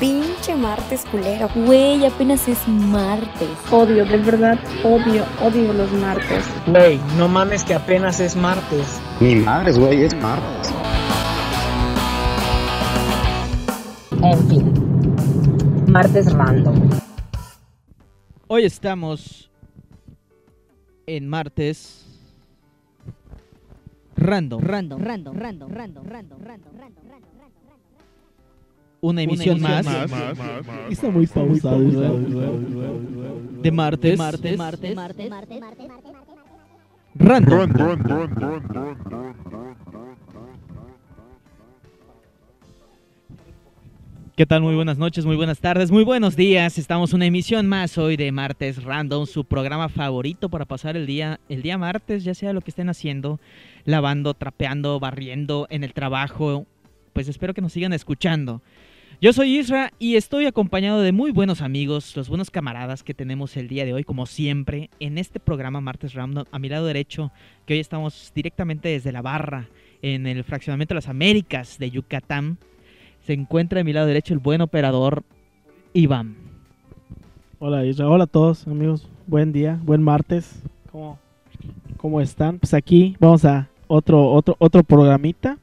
Pinche martes culero. Güey, apenas es martes. Odio, de verdad, odio, odio los martes. Güey, no mames que apenas es martes. Mi madre, güey, es martes. En fin, martes random. Hoy estamos en martes random, Random, random, random, random, random, random, random, una emisión, emisión más, Está muy pausado. de martes, martes, martes, martes, martes, random. ¿Qué tal? Muy buenas noches, muy buenas tardes, muy buenos días. Estamos en una emisión más hoy de Martes Random, su programa favorito para pasar el día, el día martes, ya sea lo que estén haciendo, lavando, trapeando, barriendo, en el trabajo. Pues espero que nos sigan escuchando. Yo soy Isra y estoy acompañado de muy buenos amigos, los buenos camaradas que tenemos el día de hoy, como siempre, en este programa Martes Random. A mi lado derecho, que hoy estamos directamente desde la barra, en el fraccionamiento de las Américas de Yucatán, se encuentra a mi lado derecho el buen operador Iván. Hola, Isra. Hola a todos, amigos. Buen día, buen martes. ¿Cómo, cómo están? Pues aquí vamos a otro, otro, otro programita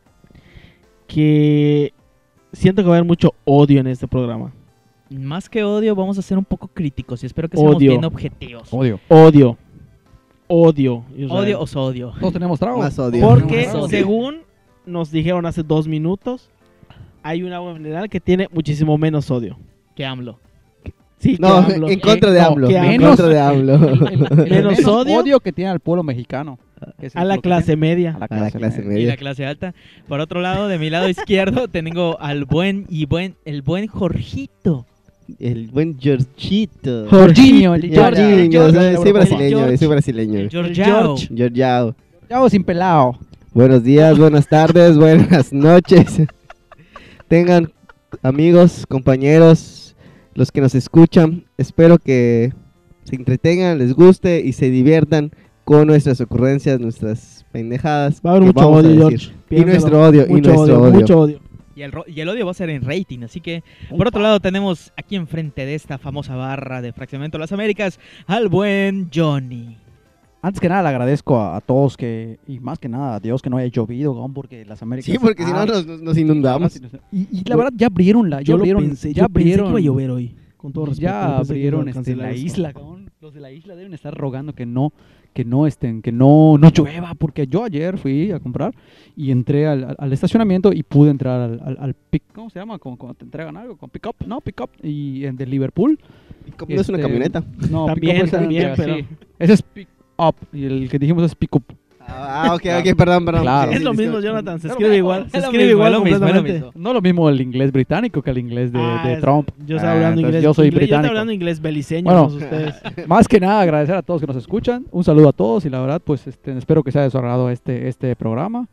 que siento que va a haber mucho odio en este programa. Más que odio, vamos a ser un poco críticos y espero que seamos Odio. bien objetivos. Odio. Odio. Odio. Israel. Odio o sodio. Todos tenemos trago. Más odio. Porque Más odio. según nos dijeron hace dos minutos, hay un agua mineral que tiene muchísimo menos odio. Que AMLO. Sí, No, que AMLO- en contra de no, AMLO. que En AMLO- contra de AMLO. El Menos odio. odio que tiene al pueblo mexicano. a la clase media. A la A la clase, media. Y la clase alta. Por otro lado, de mi lado izquierdo, tengo al buen y buen, el buen Jorgito. El buen Georgito. Jorginho, el Jorginho, George. soy- brasileño, soy brasileño. Georgiao. Georgiao. Sin pelado. Buenos días, buenas tardes, buenas noches. Tengan amigos, compañeros, los que nos escuchan. Espero que se entretengan, les guste y se diviertan con nuestras ocurrencias, nuestras pendejadas. Va a haber mucho odio. Y nuestro odio, y nuestro odio. Mucho odio. Y el, ro- y el odio va a ser en rating. Así que, por otro lado, tenemos aquí enfrente de esta famosa barra de Fraccionamiento de las Américas al buen Johnny. Antes que nada le agradezco a, a todos que, y más que nada a Dios que no haya llovido, porque las Américas... Sí, porque si no Ah, nos, nos- inundamos. Y, y la verdad ya abrieron la... Ya Yo lo abrieron, pensé, ya yo pensé que abrieron, iba a llover hoy. Con todo respeto. ya abrieron este, la esto. isla, cabrón. Los de la isla deben estar rogando que no, que no estén, que no, no llueva, porque yo ayer fui a comprar y entré al, al- al estacionamiento y pude entrar al, al, al pick, ¿cómo se llama? Como cuando te entregan algo, con pick up, no, pick up, y en de Liverpool. No es una Este, camioneta. No, También, pick up es también, pero- sí. Ese es pick up y el que dijimos es pick up. Ah, ok, ok, perdón, perdón. Claro. Sí, Es lo mismo. Jonathan. Se escribe igual. Se escribe igual lo mismo, es lo completamente. mismo. No lo mismo el inglés británico que el inglés de, Ah, de Trump. Yo estoy Ah, hablando entonces inglés. Yo soy inglés- Yo estoy británico. hablando inglés beliceño, Bueno. ustedes. Más que nada agradecer a todos que nos escuchan. Un saludo a todos y la verdad pues este, espero que sea de su agrado este, este programa.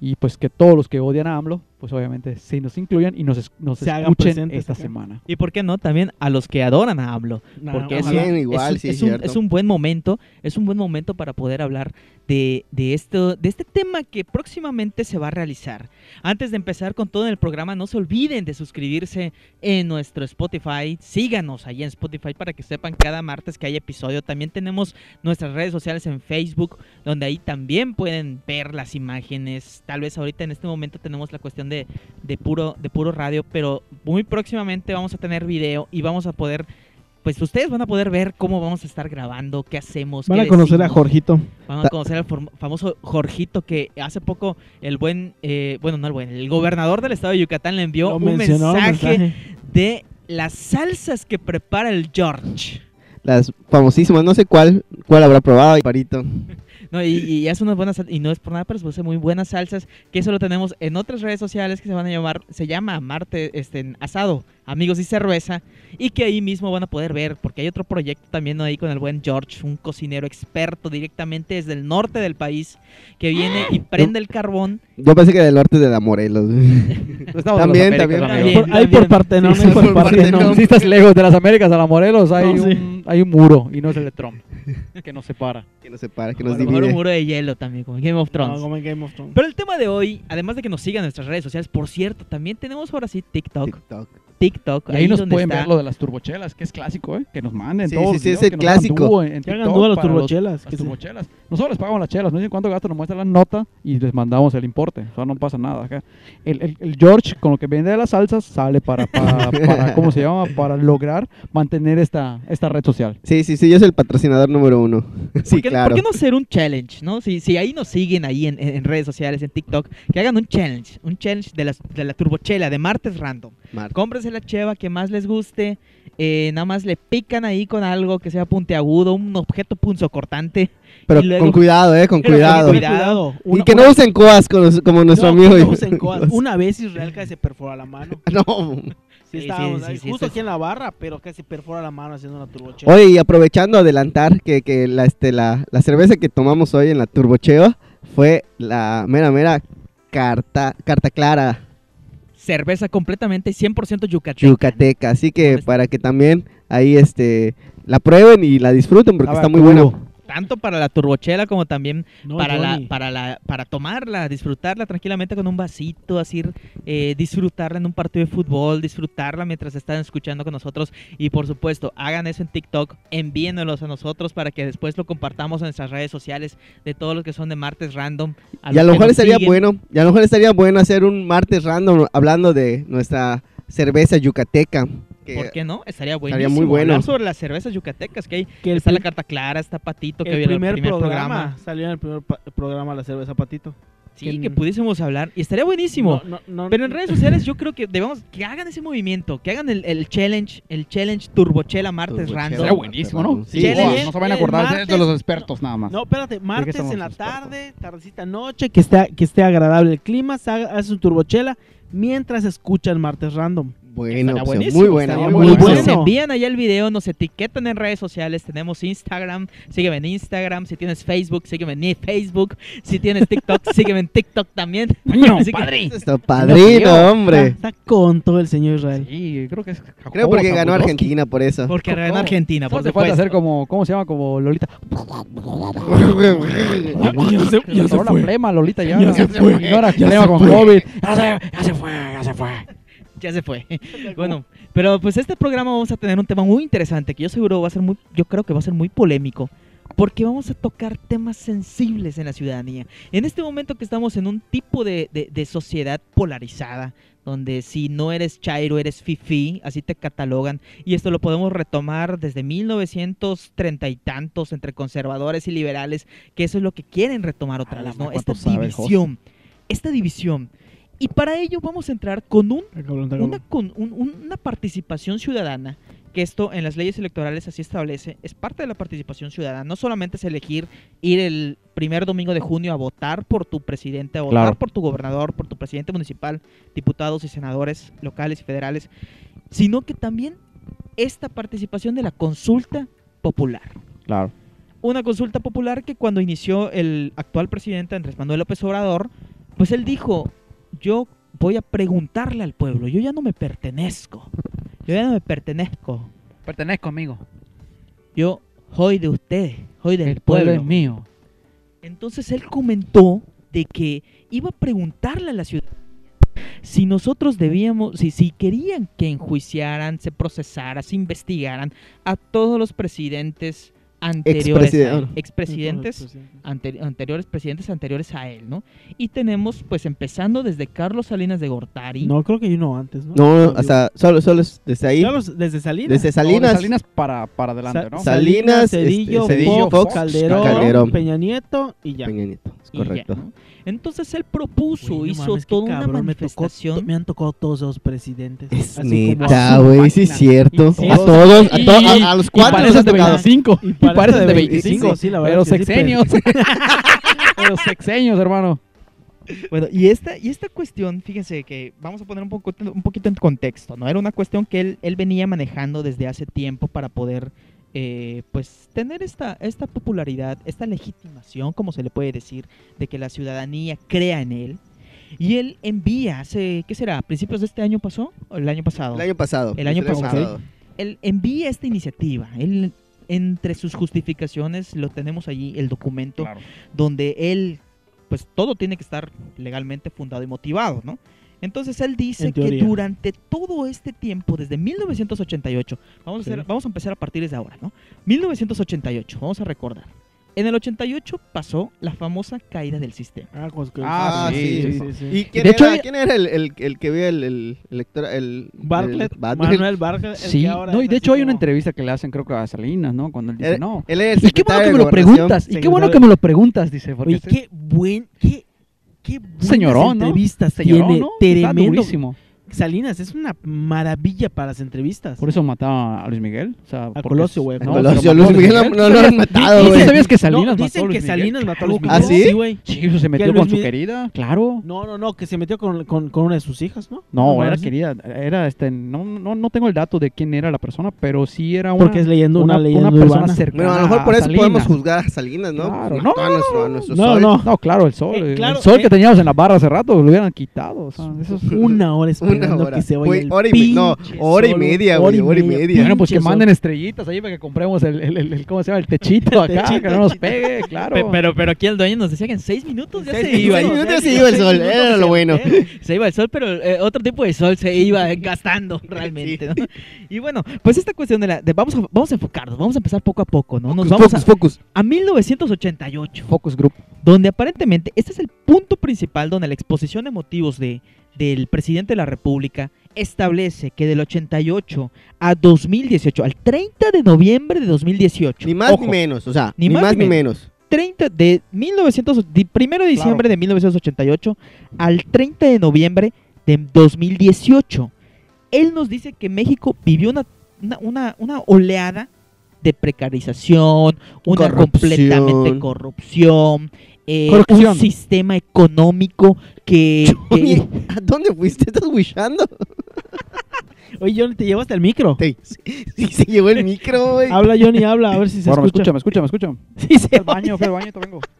Y pues que todos los que odian a AMLO, pues obviamente sí nos incluyan y nos, nos Se hagan escuchen presentes esta acá. semana. Y por qué no, también a los que adoran a AMLO. No, Porque es. Bien, igual, es un- sí, es un, cierto. es un buen momento, es un buen momento para poder hablar de, de esto, de este tema que próximamente se va a realizar. Antes de empezar con todo el programa, no se olviden de suscribirse en nuestro Spotify. Síganos ahí en Spotify para que sepan cada martes que hay episodio. También tenemos nuestras redes sociales en Facebook, donde ahí también pueden ver las imágenes. Tal vez ahorita en este momento tenemos la cuestión de, de puro, de puro radio, pero muy próximamente vamos a tener video y vamos a poder, pues ustedes van a poder ver cómo vamos a estar grabando, qué hacemos. Van qué a conocer a. Jorgito. Van a conocer al famoso Jorgito que hace poco el buen, eh, bueno, no el buen, el gobernador del estado de Yucatán le envió Lo un mencionó, el mensaje, mensaje. de las salsas que prepara el George. Las famosísimas, no sé cuál, cuál habrá probado, Parito. No, y, hace unas buenas y no es por nada, pero se hace muy buenas salsas, que eso lo tenemos en otras redes sociales que se van a llamar, se llama Marte este, Asado, Amigos y Cerveza, y que ahí mismo van a poder ver, porque hay otro proyecto también ahí con el buen George, un cocinero experto directamente desde el norte del país, que viene y prende el carbón. Yo pensé que del norte de la Morelos. También, también. También. Por- Ahí por Sí, ahí sí, por por. Partenón. Si estás lejos de las Américas a la Morelos, hay, No, sí. un, hay un muro y no es el de Trump que nos separa. que nos separa, que nos mejor un divide. muro de hielo también, como en Game of Thrones. No, como en Game of Thrones. Pero el tema de hoy, además de que nos sigan en nuestras redes sociales, por cierto, también tenemos ahora sí TikTok. TikTok. TikTok. Y ahí nos donde pueden está- ver lo de las turbochelas, que es clásico, ¿eh? Que nos manden Sí, todos sí, sí, es el que nos hagan clásico. dúo en, en Que hagan dúo las los- turbochelas, las turbochelas. Nosotros les pagamos las chelas, no dicen cuánto gasto, nos muestran la nota y les mandamos el importe. O sea, no pasa nada acá. El, el- el George, con lo que vende de las salsas, sale para, para, para, ¿cómo se llama? Para lograr mantener esta, esta red social. Sí, sí, sí, yo soy el patrocinador número uno. Sí, ¿Por qué, claro. ¿Por qué no hacer un challenge, no? Si, si ahí nos siguen ahí en, en redes sociales, en TikTok, que hagan un challenge, un challenge de, las, de la turbochela, de martes random. Mar- La cheva que más les guste, eh, nada más le pican ahí con algo que sea puntiagudo, un objeto punzocortante. Pero luego- con cuidado, eh, con Pero con cuidado. cuidado. Y Una- que no una- usen coas con los- como nuestro no, amigo. que no usen coas. Una vez Israel casi se perfora la mano. No. Sí, Sí, estábamos sí, ahí, sí, sí, justo aquí en la barra, pero casi perfora la mano haciendo una turbochela. Oye, y aprovechando adelantar que, que la, este, la, la cerveza que tomamos hoy en la Turbocheva fue la mera, mera carta, carta clara Cerveza completamente 100% yucateca. yucateca. Así que ¿Dónde está? para que también ahí este la prueben y la disfruten porque Sabe está muy buena. Tanto para la turbochela como también No, para, la, para, la, para tomarla, disfrutarla tranquilamente con un vasito, así, eh, disfrutarla en un partido de fútbol, disfrutarla mientras están escuchando con nosotros. Y por supuesto, hagan eso en TikTok, envíenlos a nosotros para que después lo compartamos en nuestras redes sociales de todos los que son de Martes Random. y a lo mejor estaría siguen. bueno, y a lo mejor estaría bueno hacer un martes random hablando de nuestra cerveza yucateca. Que- ¿Por qué no? Estaría Estaría buenísimo muy bueno. hablar sobre las cervezas yucatecas que hay. Que está la carta clara, está Patito, que el viene primer, el primer programa, programa. salió en el primer programa la cerveza patito. Sí, que- que pudiésemos hablar. Y estaría buenísimo. No, no, no, Pero en redes sociales yo creo que debemos que hagan ese movimiento, que hagan el, el challenge, el challenge Turbochela Martes Turbochela. Random. Sería buenísimo, ¿no? Sí, no se van a acordar de- los expertos nada más. No, espérate, martes en la tarde, tardecita noche, que esté, que esté agradable el clima, se haga, hace su turbochela mientras escuchan martes random. Buena Estaría opción, muy buena, muy muy buena. Nos bueno. envían allá el video, nos etiquetan en redes sociales, tenemos Instagram, sígueme en Instagram, si tienes Facebook, sígueme en Facebook, si tienes TikTok, sígueme en TikTok también. Que- padre. Está padrino, hombre. Está, con todo el señor Israel. Sí, creo que es Creo porque ganó Jacobo Argentina por eso. Porque ganó Argentina, por falta supuesto. hacer como, ¿cómo se llama? Como Lolita. Ya se- ya se Ahora fue. la flema, Lolita ya. Ya se fue. Ignora Ya flema se con fue. COVID. Ya se, ya se fue, ya se fue. Ya se fue. Bueno, pero pues este programa vamos a tener un tema muy interesante que yo seguro va a ser muy, yo creo que va a ser muy polémico. Porque vamos a tocar temas sensibles en la ciudadanía. En este momento que estamos en un tipo de, de- de sociedad polarizada, donde si no eres chairo, eres fifi, así te catalogan. Y esto lo podemos retomar desde 1930 y tantos entre conservadores y liberales, que eso es lo que quieren retomar otra vez, ¿no? Esta ¿cuánto sabe el host? división. Esta división. Y para ello vamos a entrar con un una, con, un- un- una participación ciudadana, que esto en las leyes electorales así establece, es parte de la participación ciudadana. No solamente es elegir ir el primer domingo de junio a votar por tu presidente, a votar Claro. por tu gobernador, por tu presidente municipal, diputados y senadores locales y federales, sino que también esta participación de la consulta popular. Claro. Una consulta popular que cuando inició el actual presidente Andrés Manuel López Obrador, pues él dijo, yo voy a preguntarle al pueblo, yo ya no me pertenezco, yo ya no me pertenezco, Pertenezco conmigo. yo soy de ustedes, soy del El pueblo pueblo. es mío. Entonces él comentó de que iba a preguntarle a la ciudadanía si nosotros debíamos, si, si querían que enjuiciaran, se procesara, se investigaran a todos los presidentes anteriores, él, expresidentes ante- anteriores presidentes anteriores a él, ¿no? Y tenemos, pues, empezando desde Carlos Salinas de Gortari. No, creo que hay uno antes, ¿no? No, hasta solo, solo es desde ahí. Desde Salinas. Desde Salinas. Salinas. Salinas para, para adelante, Sa- ¿no? Sa- Salinas, Cedillo, este, Cedillo, Fox, Fox, Calderón, Calderón. Peña Nieto y ya. Peña Nieto, es y ya, correcto. ¿no? Entonces él propuso, no hizo mames, toda una cabrón, me tocó to- manifestación. Me han tocado todos esos presidentes. Es neta, güey, sí es cierto. Y A todos- todos, a, y- to- a- a los Y cuatro ha de tocado. 25. Y Y parece pareces de de 25, 25. sí, la verdad Pero que sí, sexenios. Pero sexenios, hermano. Bueno, y esta, y esta cuestión, fíjense que vamos a poner un, poco, un poquito en contexto, ¿no? Era una cuestión que él, él venía manejando desde hace tiempo para poder, eh, pues, tener esta, esta popularidad, esta legitimación, como se le puede decir, de que la ciudadanía crea en él. Y él envía hace, ¿qué será? ¿A principios de este año pasó? ¿O el año pasado? El año pasado. El año pasado. él envía esta iniciativa. Él, entre sus justificaciones, lo tenemos allí, el documento, donde él, pues todo tiene que estar legalmente fundado y motivado, ¿no? Entonces él dice En que durante todo este tiempo, desde 1988, vamos a, Sí. hacer- vamos a empezar a partir desde ahora, ¿no? 1988, vamos a recordar. En el 88 pasó la famosa caída del sistema. Ah, pues que- Ah, sí, sí, sí. ¿Y quién De hecho, era, hay- quién era el, el, el que vio el, el, el electora- el- Bartlett, el Bartlett? Manuel Bartlett. el Sí, que ahora no, y de hecho hay una como- entrevista que le hacen creo que a Salinas, ¿no? Cuando él dice, Él, no. él es Y el qué bueno que de me lo preguntas, y qué bueno que me lo preguntas, dice. Porque se- qué buen, qué, qué buenas señorón, ¿no? entrevistas Señorón, tiene, ¿no? Tremendo. Salinas es una maravilla para las entrevistas. Por eso mataba a Luis Miguel. O sea, porque- Colosio, güey. A No, Colosio, Luis a Miguel no, no lo han ¿Sabías- matado, ¿Sí güey. sabías que No, Salinas mató a dicen Luis que Miguel? Salinas mató a Luis ¿Ah, Miguel. sí? güey. Sí, pues, se metió Luis con su Mi- querida, claro. No, no, no, que se metió con, con, con una de sus hijas, ¿no? No, era así. querida, era este, no, no, no tengo el dato de quién era la persona, pero sí era una, Porque es leyendo una, una, leyenda una persona urbana. cercana Bueno, a lo mejor por a eso podemos Salinas. juzgar a Salinas, ¿no? Claro, Pues no, a no, a no, no, claro, el sol. Eh, el- sol eh. que teníamos en la barra hace rato lo hubieran quitado. Eso es- Una hora esperando Una hora. que se vaya Güey, el hora y me- no, hora y media, hora güey, hora y media. Bueno, pues que manden estrellitas ahí para que compremos el, el, el- el- ¿cómo se llama? El techito acá, techito, que no nos pegue, claro. Pe- Pero, pero aquí el dueño nos decía que en seis minutos ya Seis se iba. Seis ¿no? minutos se iba el sol, era lo bueno. Se iba el sol, pero eh, otro tipo de sol se iba gastando realmente. ¿no? Y bueno, pues esta cuestión de la. de- vamos, a, vamos a enfocarnos, vamos a empezar poco a poco, ¿no? Nos Focus, vamos focus, a, focus. a 1988, Focus Group. donde aparentemente este es el punto principal donde la exposición de motivos de, del presidente de la República establece que del 88 a 2018, al 30 de noviembre de 2018, Ni más ojo, ni menos, o sea, Ni ni, más más ni ni menos. 30 de 1900 di- primero de diciembre de 1988 al 30 de noviembre de 2018. Él nos dice que México vivió una, una, una, una oleada de precarización, una Corrupción. completamente corrupción, eh, Corrupción. un sistema económico que, ¿a dónde fuiste? ¿Estás wishando? Oye, Johnny, te llevaste el micro. Sí, sí, se llevó el micro, güey. Habla, Johnny, habla, a ver si se Ahora me escucha, escucha. me escucha, me escucha. Sí, se al baño, al baño, te vengo.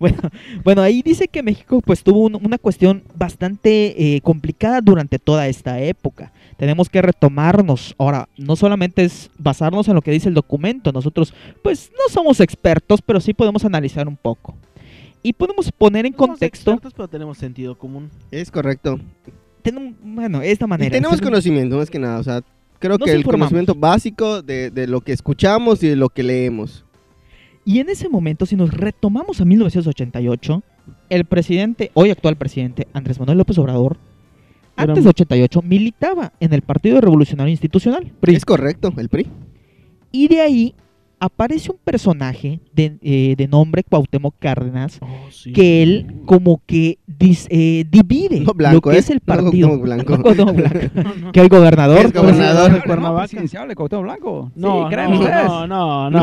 Bueno, bueno, ahí dice que México pues tuvo un- una cuestión bastante eh, complicada durante toda esta época. Tenemos que retomarnos. Ahora, no solamente es basarnos en lo que dice el documento. Nosotros pues no somos expertos, pero sí podemos analizar un poco. Y podemos poner en somos contexto, expertos, pero tenemos sentido común. Es correcto. tenemos, bueno, esta Y manera. tenemos conocimiento, más que nada. O sea, creo Nos que el informamos. conocimiento básico de, de lo que escuchamos y de lo que leemos. Y en ese momento, si nos retomamos a 1988, el presidente, hoy actual presidente, Andrés Manuel López Obrador, Era antes de 88 militaba en el Partido Revolucionario Institucional. PRI. Es correcto, el PRI. Y de ahí aparece un personaje de, eh, de nombre Cuauhtémoc Cárdenas que él como que dis- eh, divide No blanco, lo que ¿eh? es el partido. Blanco. No blanco. No, no. que el gobernador. Es gobernador. de Cuernavaca. Cuauhtémoc Blanco. No, sí, no, no, no, No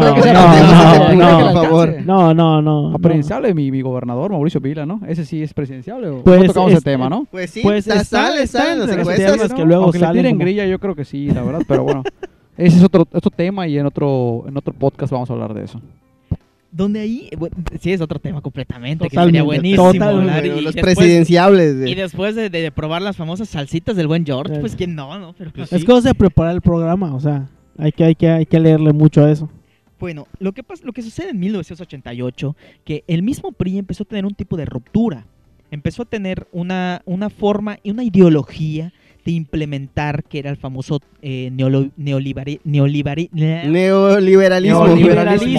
no, presidenciable, mi, mi gobernador Mauricio Vila, ¿no? Ese sí es presidenciable. ¿o? Pues, no tocamos es- ese tema, ¿no? Pues sí, Pues está- está- sale, está sale en las entre los encuestas. temas ¿no? que luego Aunque le salen grilla, yo creo que sí, la verdad, pero bueno. Ese es otro, otro tema y en otro, en otro podcast vamos a hablar de eso. Donde ahí, bueno, sí es otro tema completamente, que sería buenísimo. hablar, Bueno, y los después- presidenciables. de- Y después de, de probar las famosas salsitas del buen George, Claro. pues quién no, ¿no? Pero pues, Es sí. cosa de preparar el programa, o sea, hay que, hay que, hay que leerle mucho a eso. Bueno, lo que, pasa, lo que sucede en 1988, que el mismo PRI empezó a tener un tipo de ruptura. Empezó a tener una, una forma y una ideología de implementar que era el famoso eh, Neoliberalismo. neoliberalismo,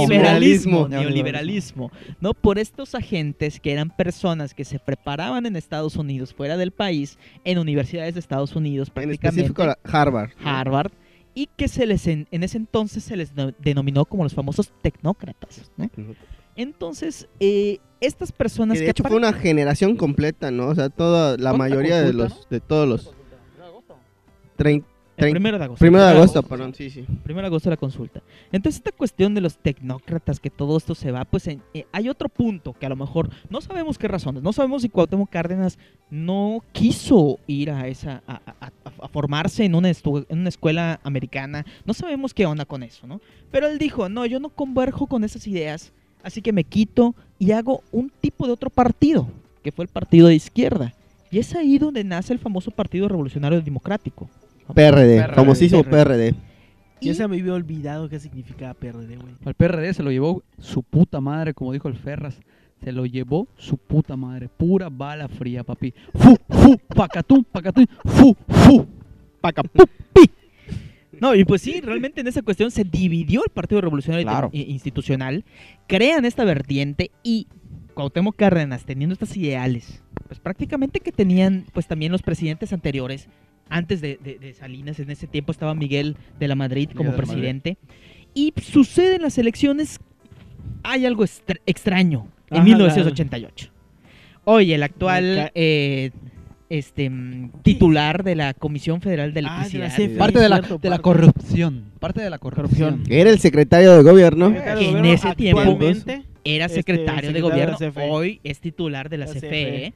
Neoliberalismo. neoliberalismo, ¿no? Por estos agentes que eran personas que se preparaban en Estados Unidos, fuera del país, en universidades de Estados Unidos En prácticamente. específico la- Harvard. Harvard y que se les en, en ese entonces se les no- denominó como los famosos tecnócratas. ¿no? Entonces, eh, estas personas Que que, de hecho fue una generación completa, ¿no? O sea, toda la ¿Cuándo mayoría de los de todos los el primero de agosto. primero de agosto, perdón, sí, sí. Primero de agosto la consulta. Entonces, esta cuestión de los tecnócratas, que todo esto se va, pues en- eh, hay otro punto que a lo mejor no sabemos qué razones, no sabemos si Cuauhtémoc Cárdenas no quiso ir a esa a, a- a- a formarse en una, estu- en una escuela americana, no sabemos qué onda con eso, ¿no? Pero él dijo, no, yo no converjo con esas ideas, así que me quito y hago un tipo de otro partido, que fue el partido de izquierda. Y es ahí donde nace el famoso Partido Revolucionario Democrático. PRD, PRD, famosísimo PRD. PRD. Ya se me había olvidado qué significaba PRD, güey. Al PRD se lo llevó su puta madre, como dijo el Ferras. se lo llevó su puta madre. Pura bala fría, papi. Fu, fu, pacatún, pacatún, fu, fu, pacapupi. No, y pues sí, realmente en esa cuestión se dividió el Partido Revolucionario Claro. Institucional, crean esta vertiente y Cuauhtémoc Cárdenas, teniendo estas ideales, pues prácticamente que tenían pues también los presidentes anteriores, antes de, de- de Salinas, en ese tiempo estaba Miguel de la Madrid como de Madrid. presidente, y sucede en las elecciones, hay algo extra- extraño en Ajá, 1988. Hoy el actual eh, este, mm, titular de la Comisión Federal de Ah, de la Electricidad, CFE. Parte de la, de la corrupción. Parte de la corrupción. Que era el secretario de gobierno. Secretario de en ese tiempo, era Este, secretario de secretario de gobierno, hoy es titular de la, La CFE. CFE.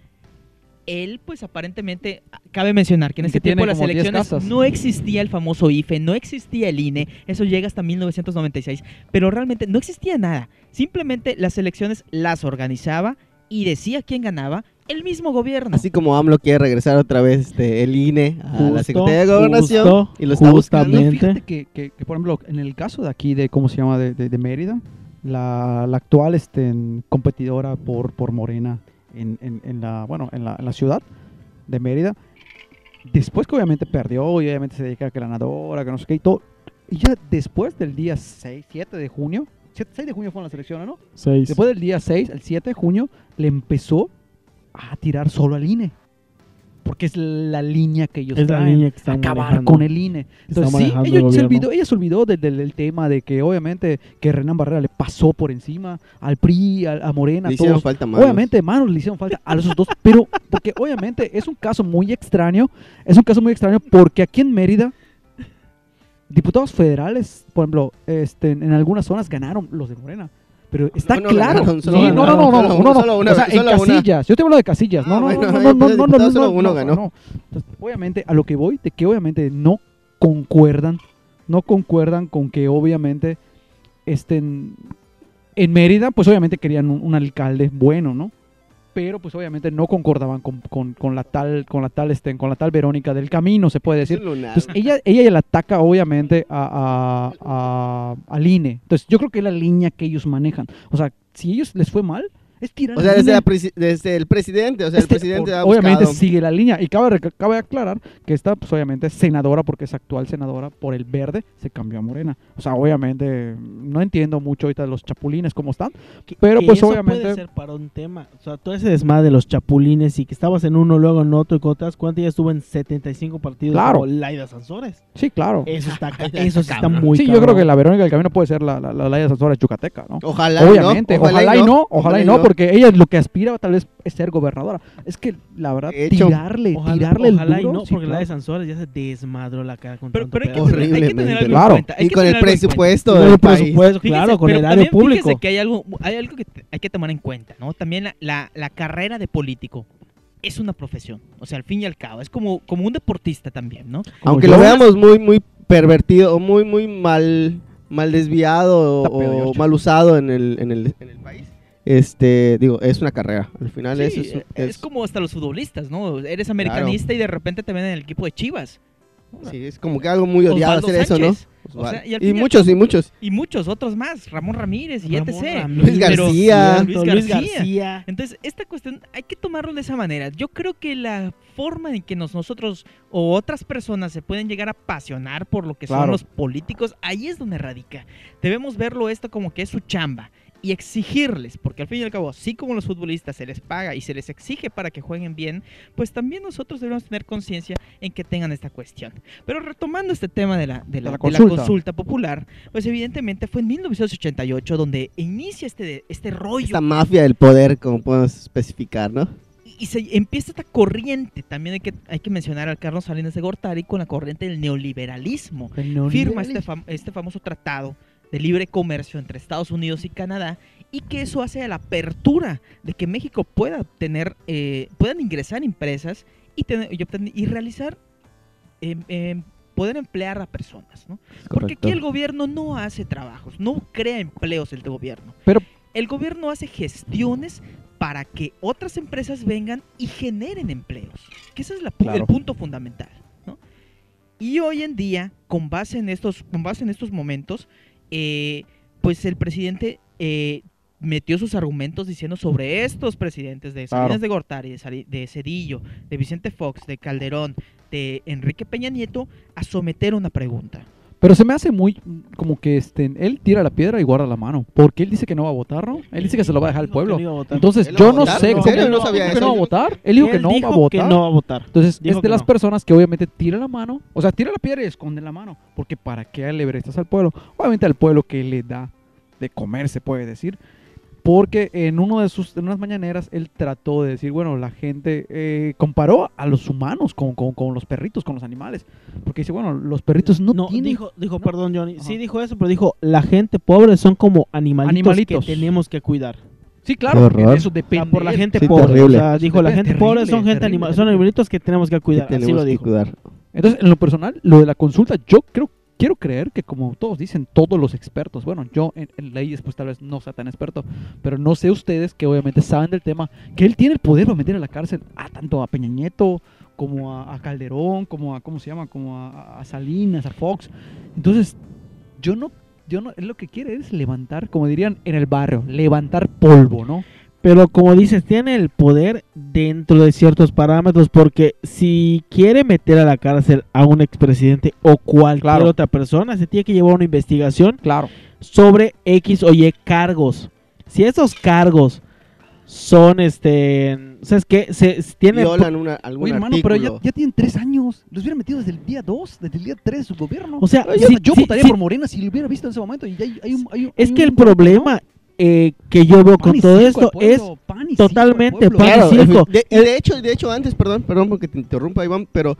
Él, pues aparentemente, cabe mencionar que en que tiene tiempo las como 10 elecciones no existía el famoso IFE, no existía el INE, eso llega hasta 1996, pero realmente no existía nada. Simplemente las elecciones las organizaba y decía quién ganaba el mismo gobierno. Así como AMLO quiere regresar otra vez este, el INE a la Secretaría de Gobernación justo, y lo está buscando. justamente. Fíjate que, que- que, por ejemplo, en el caso de aquí, de cómo se llama, de, de- de Mérida, la, la actual este, competidora por, por Morena en, en- en la, bueno, en la, en la ciudad de Mérida, después que obviamente perdió y obviamente se dedica a que ganadora, que no sé qué y todo, y ya después del día 6, 7 de junio, 7, 6 de junio fue la selección, ¿no? Seis. Después del día 6, el 7 de junio, le empezó a tirar solo al INE. Porque es la línea que ellos es la traen línea que están acabar manejando. con el INE. Entonces, sí, manejando el ella se, olvidó, ella se olvidó del, del- del tema de que obviamente que Renan Barrera le pasó por encima al PRI, a, Morena, Le hicieron falta manos. Obviamente, manos le hicieron falta a esos dos, pero porque obviamente es un caso muy extraño, es un caso muy extraño porque aquí en Mérida, diputados federales, por ejemplo, este, en algunas zonas ganaron los de Morena. Pero está claro. no, no, no, no, o sea, en casillas. Yo te hablo de casillas. Ah, No, no, bueno, no, no, no, no, no, uno no, ganó. obviamente, a lo que voy, de que obviamente no concuerdan, no concuerdan con que obviamente estén en Mérida, pues obviamente querían un, un alcalde bueno, ¿no? Pero pues obviamente no concordaban con, con- con la tal, con la tal, este, con la tal Verónica del Camino, se puede decir. Entonces ella, ella le ataca obviamente a, a- a- al INE. Entonces yo creo que es la línea que ellos manejan. O sea, si ellos les fue mal, es tirar o sea, desde, la el presidente, o sea, Este, el presidente por- ha obviamente buscado- sigue la línea. Y cabe, cabe aclarar que esta, pues obviamente, senadora, porque es actual senadora por el verde, se cambió a morena. O sea, obviamente, no entiendo mucho ahorita los chapulines cómo están. Que- Pero, que pues, eso obviamente- puede ser para un tema. O sea, todo ese desmadre de los chapulines y que estabas en uno, luego en otro y das cuenta ya estuvo en 75 partidos Claro. como Laida Sansores. Sí, claro. Eso está, eso sí está muy sí, yo creo que la Verónica del Camino puede ser la, la, la Laia Sansora de Chucateca, ¿no? Ojalá Obviamente, y no, ojalá, y no, ojalá y no, porque ella lo que aspira tal vez es ser gobernadora. Es que la verdad, De hecho, tirarle, Ojalá, tirarle ojalá el y no, sí, porque claro. Laida Sansores ya se desmadró la cara con Pero, tanto pero hay, que hay que tener Horriblemente. algo Claro. en cuenta. hay Y que con el tener presupuesto del el país. presupuesto, Fíjese, claro, con el área público. que hay algo, hay algo que hay que tomar en cuenta, ¿no? También la, la- la carrera de político es una profesión. O sea, al fin y al cabo, es como, como un deportista también, ¿no? Como Aunque lo veamos muy, muy pervertido o muy, muy mal, mal desviado o, mal usado en el, en, el, en el país, este, digo, es una carrera. Al final Sí, eso es, es, es- como hasta los futbolistas, ¿no? Eres americanista y de repente te ven en el equipo de Chivas. sí, es como que algo muy odiado Osvaldo hacer eso, ¿no? O sea, y muchos, cabo, y muchos. Y muchos otros más. Ramón Ramírez y Ramón etc. Ramírez, Luis García. Luis Luis García. García. Entonces, esta cuestión hay que tomarlo de esa manera. Yo creo que la forma en que nos- nosotros o otras personas se pueden llegar a apasionar por lo que son los políticos, ahí es donde radica. Debemos verlo esto como que es su chamba y exigirles, porque al fin y al cabo, así como los futbolistas se les paga y se les exige para que jueguen bien, pues también nosotros debemos tener conciencia en que tengan esta cuestión. Pero retomando este tema de la, de la- la de la consulta. consulta popular, pues evidentemente fue en 1988 donde inicia este, este rollo Esta mafia del poder, como podemos especificar, ¿no? y se empieza esta corriente, también hay que, hay que mencionar al Carlos Salinas de Gortari con la corriente del neoliberalismo. Firma este, fam- este famoso tratado de libre comercio entre Estados Unidos y Canadá y que eso hace a la apertura de que México pueda tener, eh, puedan ingresar empresas y, tener, y, obtener- y realizar, em, em, poder emplear a personas, ¿no? Porque aquí el gobierno no hace trabajos, no crea empleos el gobierno. Pero- el gobierno hace gestiones para que otras empresas vengan y generen empleos. Que ese es la Claro. el punto fundamental. ¿no? Y hoy en día, con base en estos, con base en estos momentos, eh, pues el presidente eh, metió sus argumentos diciendo sobre estos presidentes de Salinas Claro. de Gortari, de, de Cedillo, de Vicente Fox, de Calderón, de Enrique Peña Nieto, a someter una pregunta. Pero se me hace muy como que este, él tira la piedra y guarda la mano. Porque él dice que no va a votar, ¿no? Él dice que se lo va a dejar al pueblo. Entonces ¿Él no yo no sé ¿En serio? No sabía que no va a votar. Él dijo que no va a votar. que no va a votar. Entonces Dijo es de las no. personas que obviamente tira la mano, o sea, tira la piedra y esconde la mano, porque para qué alebrestas al pueblo, obviamente al pueblo que le da de comer se puede decir, porque en uno de sus en unas mañaneras él trató de decir, bueno, la gente eh, comparó a los humanos con, con- con los perritos, con los animales, porque dice, bueno, los perritos no, No, tienen dijo, dijo ¿no? perdón, Johnny. Ajá. Sí dijo eso, pero dijo, la gente pobre son como animalitos, Animalitos. que tenemos que cuidar. Sí, claro, eso O depende. sea, por la gente Sí, pobre. O sea, dijo, la gente Terrible, pobre son gente terrible, animal, son animalitos que tenemos que cuidar. Así tenemos lo que dijo. cuidar. Entonces, en lo personal, lo de la consulta, yo creo, quiero creer que como todos dicen, todos los expertos, bueno, yo en, en leyes tal vez no sea tan experto, pero no sé ustedes que obviamente saben del tema, que él tiene el poder para meter a la cárcel a tanto a Peña Nieto como a, Calderón, como a, ¿cómo se llama? Como a, a Salinas, a Fox. Entonces, yo no, yo no, lo que quiere es levantar, como dirían en el barrio, levantar polvo, ¿no? Pero como dices, tiene el poder dentro de ciertos parámetros porque si quiere meter a la cárcel a un expresidente o cualquier Claro. otra persona, se tiene que llevar una investigación Claro. sobre X o Y cargos. Si esos cargos son, este, ¿sabes qué? Se, se tiene Violan una, algún Oye, hermano, artículo. pero ya, ya tienen tres años. Los hubiera metido desde el día 2, desde el día 3 de su gobierno. O sea, yo, sí, yo sí, votaría sí. por Morena si lo hubiera visto en ese momento. Y ya hay, hay un, hay un- Es hay que un el problema eh, que yo veo con y todo esto es pueblo, y al totalmente pan y Claro, circo. efe- de, y de hecho, de hecho antes, perdón, perdón porque te interrumpa Iván, pero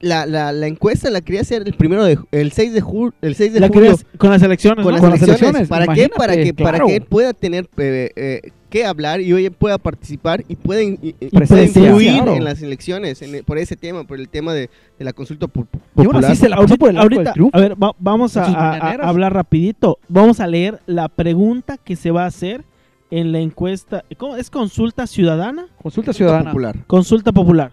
la, la, la encuesta la quería hacer el primero de el 6 de julio, el 6 de La julio querías con las elecciones, con ¿no? las Con las elecciones. ¿Para qué? Para que para que él pueda tener eh, eh, que hablar y hoy pueda participar y presencia, pueda influir claro. en las elecciones en- por ese tema, por el tema de, de la consulta popular. la Ahorita, por el ahorita, a ver, va- vamos a, a- hablar rapidito. Vamos a leer la pregunta que se va a hacer en la encuesta. ¿Cómo? ¿Es consulta ciudadana? Consulta ciudadana. popular. Consulta popular.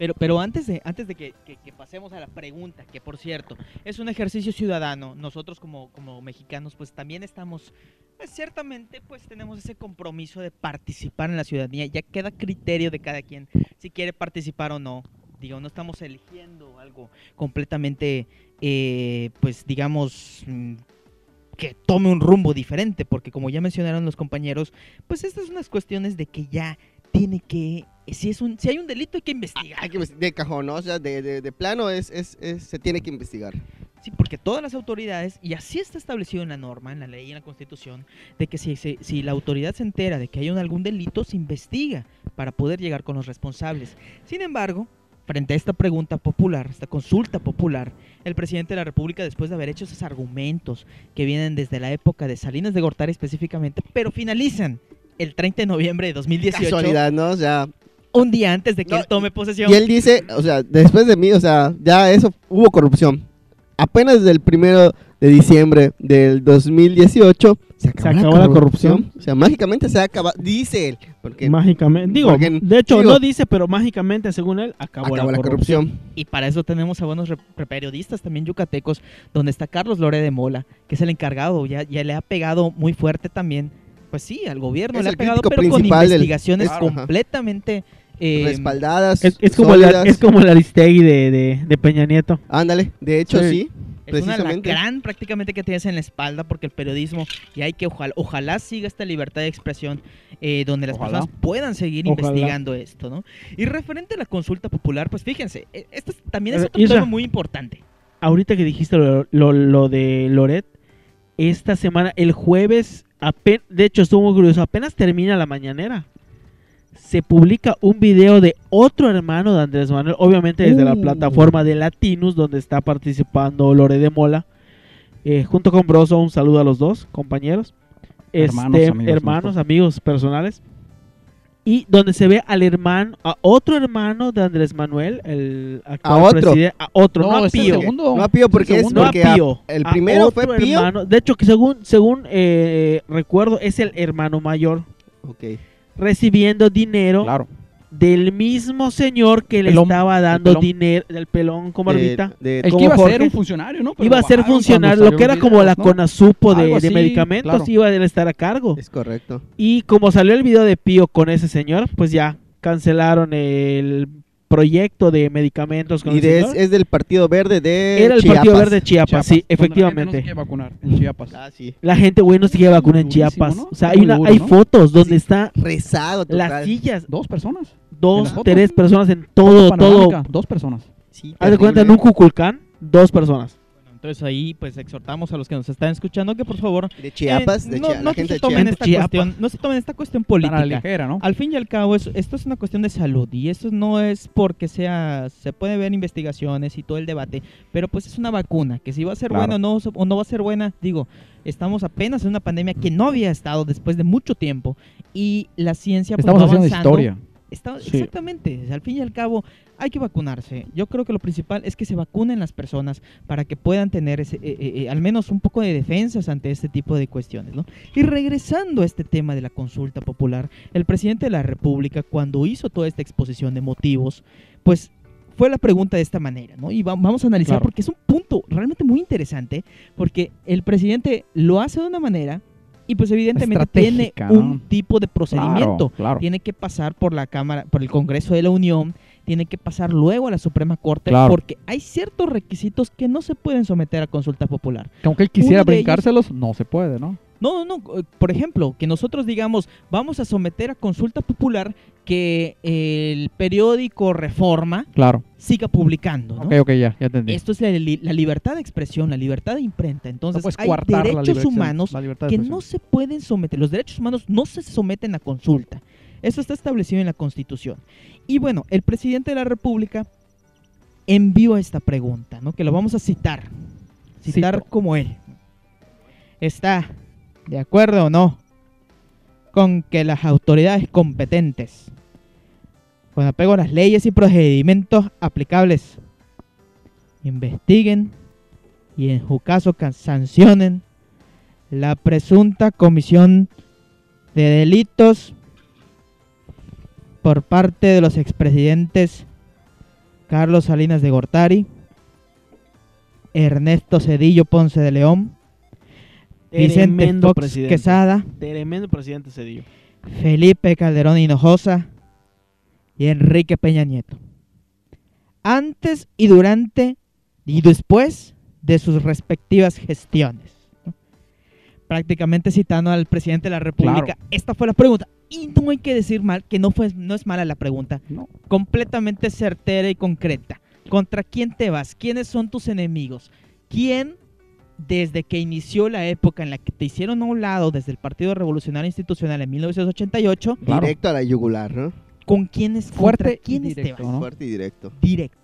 Pero, pero antes de, antes de que, pasemos a la pregunta, que por cierto, es un ejercicio ciudadano, nosotros como, como mexicanos pues también estamos, pues ciertamente pues tenemos ese compromiso de participar en la ciudadanía, ya queda criterio de cada quien si quiere participar o no. Digo, no estamos eligiendo algo completamente, eh, pues digamos, mm, que tome un rumbo diferente, porque como ya mencionaron los compañeros, pues estas son unas cuestiones de que ya tiene que, si es un, si hay un delito hay que investigar. Hay que de cajón, ¿no? O sea, de, de, de plano es, es, es- se tiene que investigar. Sí, porque todas las autoridades, y así está establecido en la norma, en la ley y en la constitución, de que si, si, si la autoridad se entera de que hay un, algún delito, se investiga para poder llegar con los responsables. Sin embargo, frente a esta pregunta popular, esta consulta popular, el presidente de la República, después de haber hecho esos argumentos que vienen desde la época de Salinas de Gortari específicamente, pero finalizan el 30 de noviembre de 2018, Casualidad, ¿no? O sea, un día antes de que No, él tome posesión. y él dice, o sea, después de mí, o sea, ya eso hubo corrupción. Apenas desde el primero de diciembre del 2018 se acabó, acabó la corrupción. O sea, mágicamente se acaba, dice él, porque Mágicamente. Digo, porque- de hecho, digo- no dice, pero mágicamente, según él, acabó, acabó la, la corrupción. corrupción. Y para eso tenemos a buenos periodistas también yucatecos, donde está Carlos Lore de Mola, que es el encargado, ya, ya le ha pegado muy fuerte también, pues sí, al gobierno Es le ha pegado, pero con del- investigaciones Claro, completamente... eh, Respaldadas, Es, es como sólidas. es como el Aristegui de, de, de Peña Nieto. Ándale, de hecho Sí. sí. es una gran prácticamente que tienes en la espalda porque el periodismo y hay que ojalá, ojalá siga esta libertad de expresión eh, donde las Ojalá. personas puedan seguir Ojalá. investigando esto, ¿no? Y referente a la consulta popular, pues fíjense, eh, esto es- también es otro Isra. tema muy importante. Ahorita que dijiste lo, lo, lo de Loret, esta semana, el jueves, de hecho estuvo muy curioso, apenas termina la mañanera. Se publica un video de otro hermano de Andrés Manuel, obviamente desde la Uh. plataforma de Latinus, donde está participando Lore de Mola, eh, junto con Broso, un saludo a los dos compañeros, Hermanos, este, amigos hermanos, nuestros. amigos personales, y donde se ve al hermano, a otro hermano de Andrés Manuel, el actual otro. presidente, a otro, no, a es el Pío. segundo. No a Pío porque es No a porque a- Pío. el a primero fue Pío. hermano. De hecho, que según, según eh, recuerdo, es el hermano mayor Ok. recibiendo dinero Claro. Del mismo señor que le Pelón, estaba dando dinero, del pelón con barbita. de- El que como iba a ser un funcionario, ¿no? Pero iba a ser funcionario, lo que era como la ¿no? CONASUPO de, medicamentos, claro. iba a estar a cargo. Es correcto. Y como salió el video de Pío con ese señor, pues ya cancelaron el proyecto de medicamentos con Y de- es, señor. es del Partido Verde de Era el Chiapas. Partido Verde de Chiapas, Chiapas, sí, donde la gente efectivamente. No se quiere vacunar en Chiapas. Ah, sí. La gente, güey, no se quiere vacunar en Chiapas. ¿no? O sea, hay, una, duro, hay ¿no? fotos donde Sí. está Rezado total. las sillas, Dos personas. ¿En dos, tres personas en todo, todo. Dos personas. Sí, Haz de cuenta, en un Cuculcán, dos personas. Entonces ahí pues exhortamos a los que nos están escuchando que por favor De Chiapas, eh, de no, Chia- no la se de tomen Chiapas. esta Chiapas. cuestión, no se tomen esta cuestión Tan a la política. ligera, ¿no? Al fin y al cabo, es- esto es una cuestión de salud y esto no es porque sea, se puede ver investigaciones y todo el debate, pero pues es una vacuna, que si va a ser Claro. buena o no, o no va a ser buena, digo, estamos apenas en una pandemia que no había estado después de mucho tiempo y la ciencia pues, Estamos va haciendo avanzando. historia. Está- Sí. Exactamente, al fin y al cabo hay que vacunarse. Yo creo que lo principal es que se vacunen las personas para que puedan tener ese, eh, eh, eh, al menos un poco de defensas ante este tipo de cuestiones. ¿no? Y regresando a este tema de la consulta popular, el presidente de la República cuando hizo toda esta exposición de motivos, pues fue la pregunta de esta manera, ¿no? Y va- vamos a analizar Claro. porque es un punto realmente muy interesante, porque el presidente lo hace de una manera y pues evidentemente tiene un tipo de procedimiento Claro, claro. tiene que pasar por la Cámara, por el Congreso de la Unión, tiene que pasar luego a la Suprema Corte, Claro. porque hay ciertos requisitos que no se pueden someter a consulta popular. Que aunque él quisiera ellos- brincárselos, no se puede, ¿no? No, no, no. eh, Por ejemplo, que nosotros digamos, vamos a someter a consulta popular que el periódico Reforma Claro. siga publicando, ¿no? Ok, ok, ya, ya entendí. Esto es la, li- la libertad de expresión, la libertad de imprenta. Entonces, no hay derechos humanos de que no se pueden someter. Los derechos humanos no se someten a consulta. Eso está establecido en la Constitución. Y bueno, el presidente de la República envió esta pregunta, ¿no? Que lo vamos a citar. Citar Cito. como él. ¿Está de acuerdo o no con que las autoridades competentes, con apego a las leyes y procedimientos aplicables, investiguen y en su caso ca- sancionen la presunta comisión de delitos por parte de los expresidentes Carlos Salinas de Gortari, Ernesto Cedillo Ponce de León, Vicente Fox presidente. Quesada, Tremendo presidente se dio. Felipe Calderón Hinojosa y Enrique Peña Nieto. Antes y durante y después de sus respectivas gestiones. ¿no? Prácticamente citando al presidente de la República, Claro. esta fue la pregunta. Y no hay que decir mal que no, fue, no es mala la pregunta. No. Completamente certera y concreta. ¿Contra quién te vas? ¿Quiénes son tus enemigos? ¿Quién, desde que inició la época en la que te hicieron a un lado desde el Partido Revolucionario Institucional en 1988, Claro. Directo a la yugular, ¿no? con quiénes, contra Fuerte y quiénes te directo? ¿no? Fuerte y directo. Directo.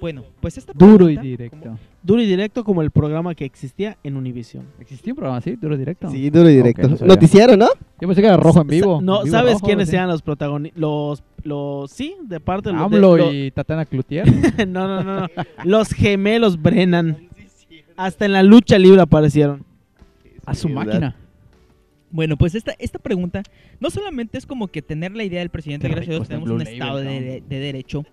Bueno, pues esta Duro y directo. como- Duro y directo como el programa que existía en Univision. ¿Existía un programa así? Duro y directo. Sí, duro y directo. Ok, no. Noticiero, ¿no? Yo pensé que era rojo en vivo. No, en vivo ¿sabes rojo, quiénes sí. eran los protagonistas? Los, los, sí, de parte de los... AMLO de- lo- y Tatiana Cloutier. no, no, no, no. Los gemelos Brennan. Hasta en la lucha libre aparecieron. a su máquina. Bueno, pues esta, esta pregunta no solamente es como que tener la idea del presidente, Qué gracias a Dios el tenemos un estado de, derecho,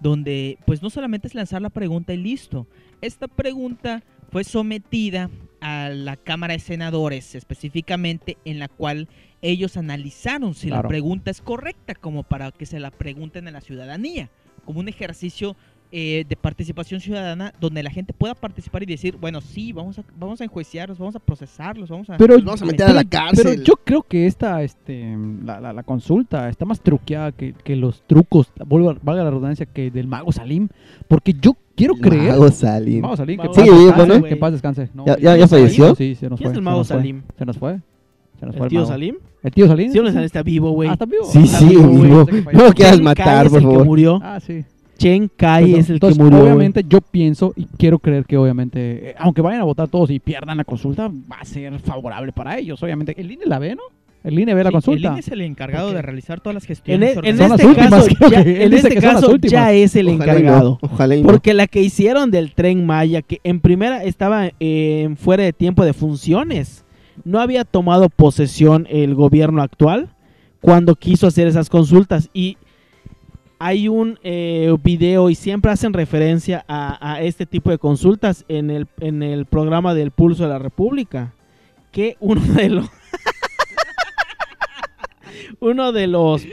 donde pues no solamente es lanzar la pregunta y listo. Esta pregunta fue sometida a la Cámara de Senadores específicamente en la cual ellos analizaron si la pregunta es correcta como para que se la pregunten a la ciudadanía, como un ejercicio eh, de participación ciudadana donde la gente pueda participar y decir, bueno, sí, vamos a, vamos a enjuiciarlos, vamos a procesarlos, vamos a... Pero, Los vamos a meter a la pero- cárcel. Pero yo creo que esta, este, la, la- la consulta está más truqueada que, que los trucos, vuelvo, valga la redundancia, que del mago Salim. Porque yo quiero creer. Mago Salim. Mago Salim, que Mago paz. Sí, descanse, bueno. que paz descanse. No, ¿Ya- ya- ya falleció? Sí, se nos ¿Quién fue. es el se mago fue, Salim? Se nos fue. Se nos fue ¿El tío mago. Salim? ¿El tío Salim? Sí, no está vivo, güey. Ah, está vivo. Sí, Está sí, vivo, vivo. No lo quieras matar, por el que favor. murió. Ah, sí. Chen Kai es el entonces, que murió. Obviamente yo pienso y quiero creer que obviamente, eh, aunque vayan a votar todos y pierdan la consulta, va a ser favorable para ellos. Obviamente, el INE la ve, ¿no? El INE ve la consulta. El INE es el encargado de realizar todas las En, gestiones. e- en las este últimas, caso, ya, en este caso ya es el Ojalá y no, encargado. Ojalá y no. Porque la que hicieron del tren Maya, que en primera estaba eh, fuera de tiempo de funciones, no había tomado posesión el gobierno actual cuando quiso hacer esas consultas. Y hay un eh, video y siempre hacen referencia a, este tipo de consultas en el, en el programa del Pulso de la República. Que uno de los. uno de los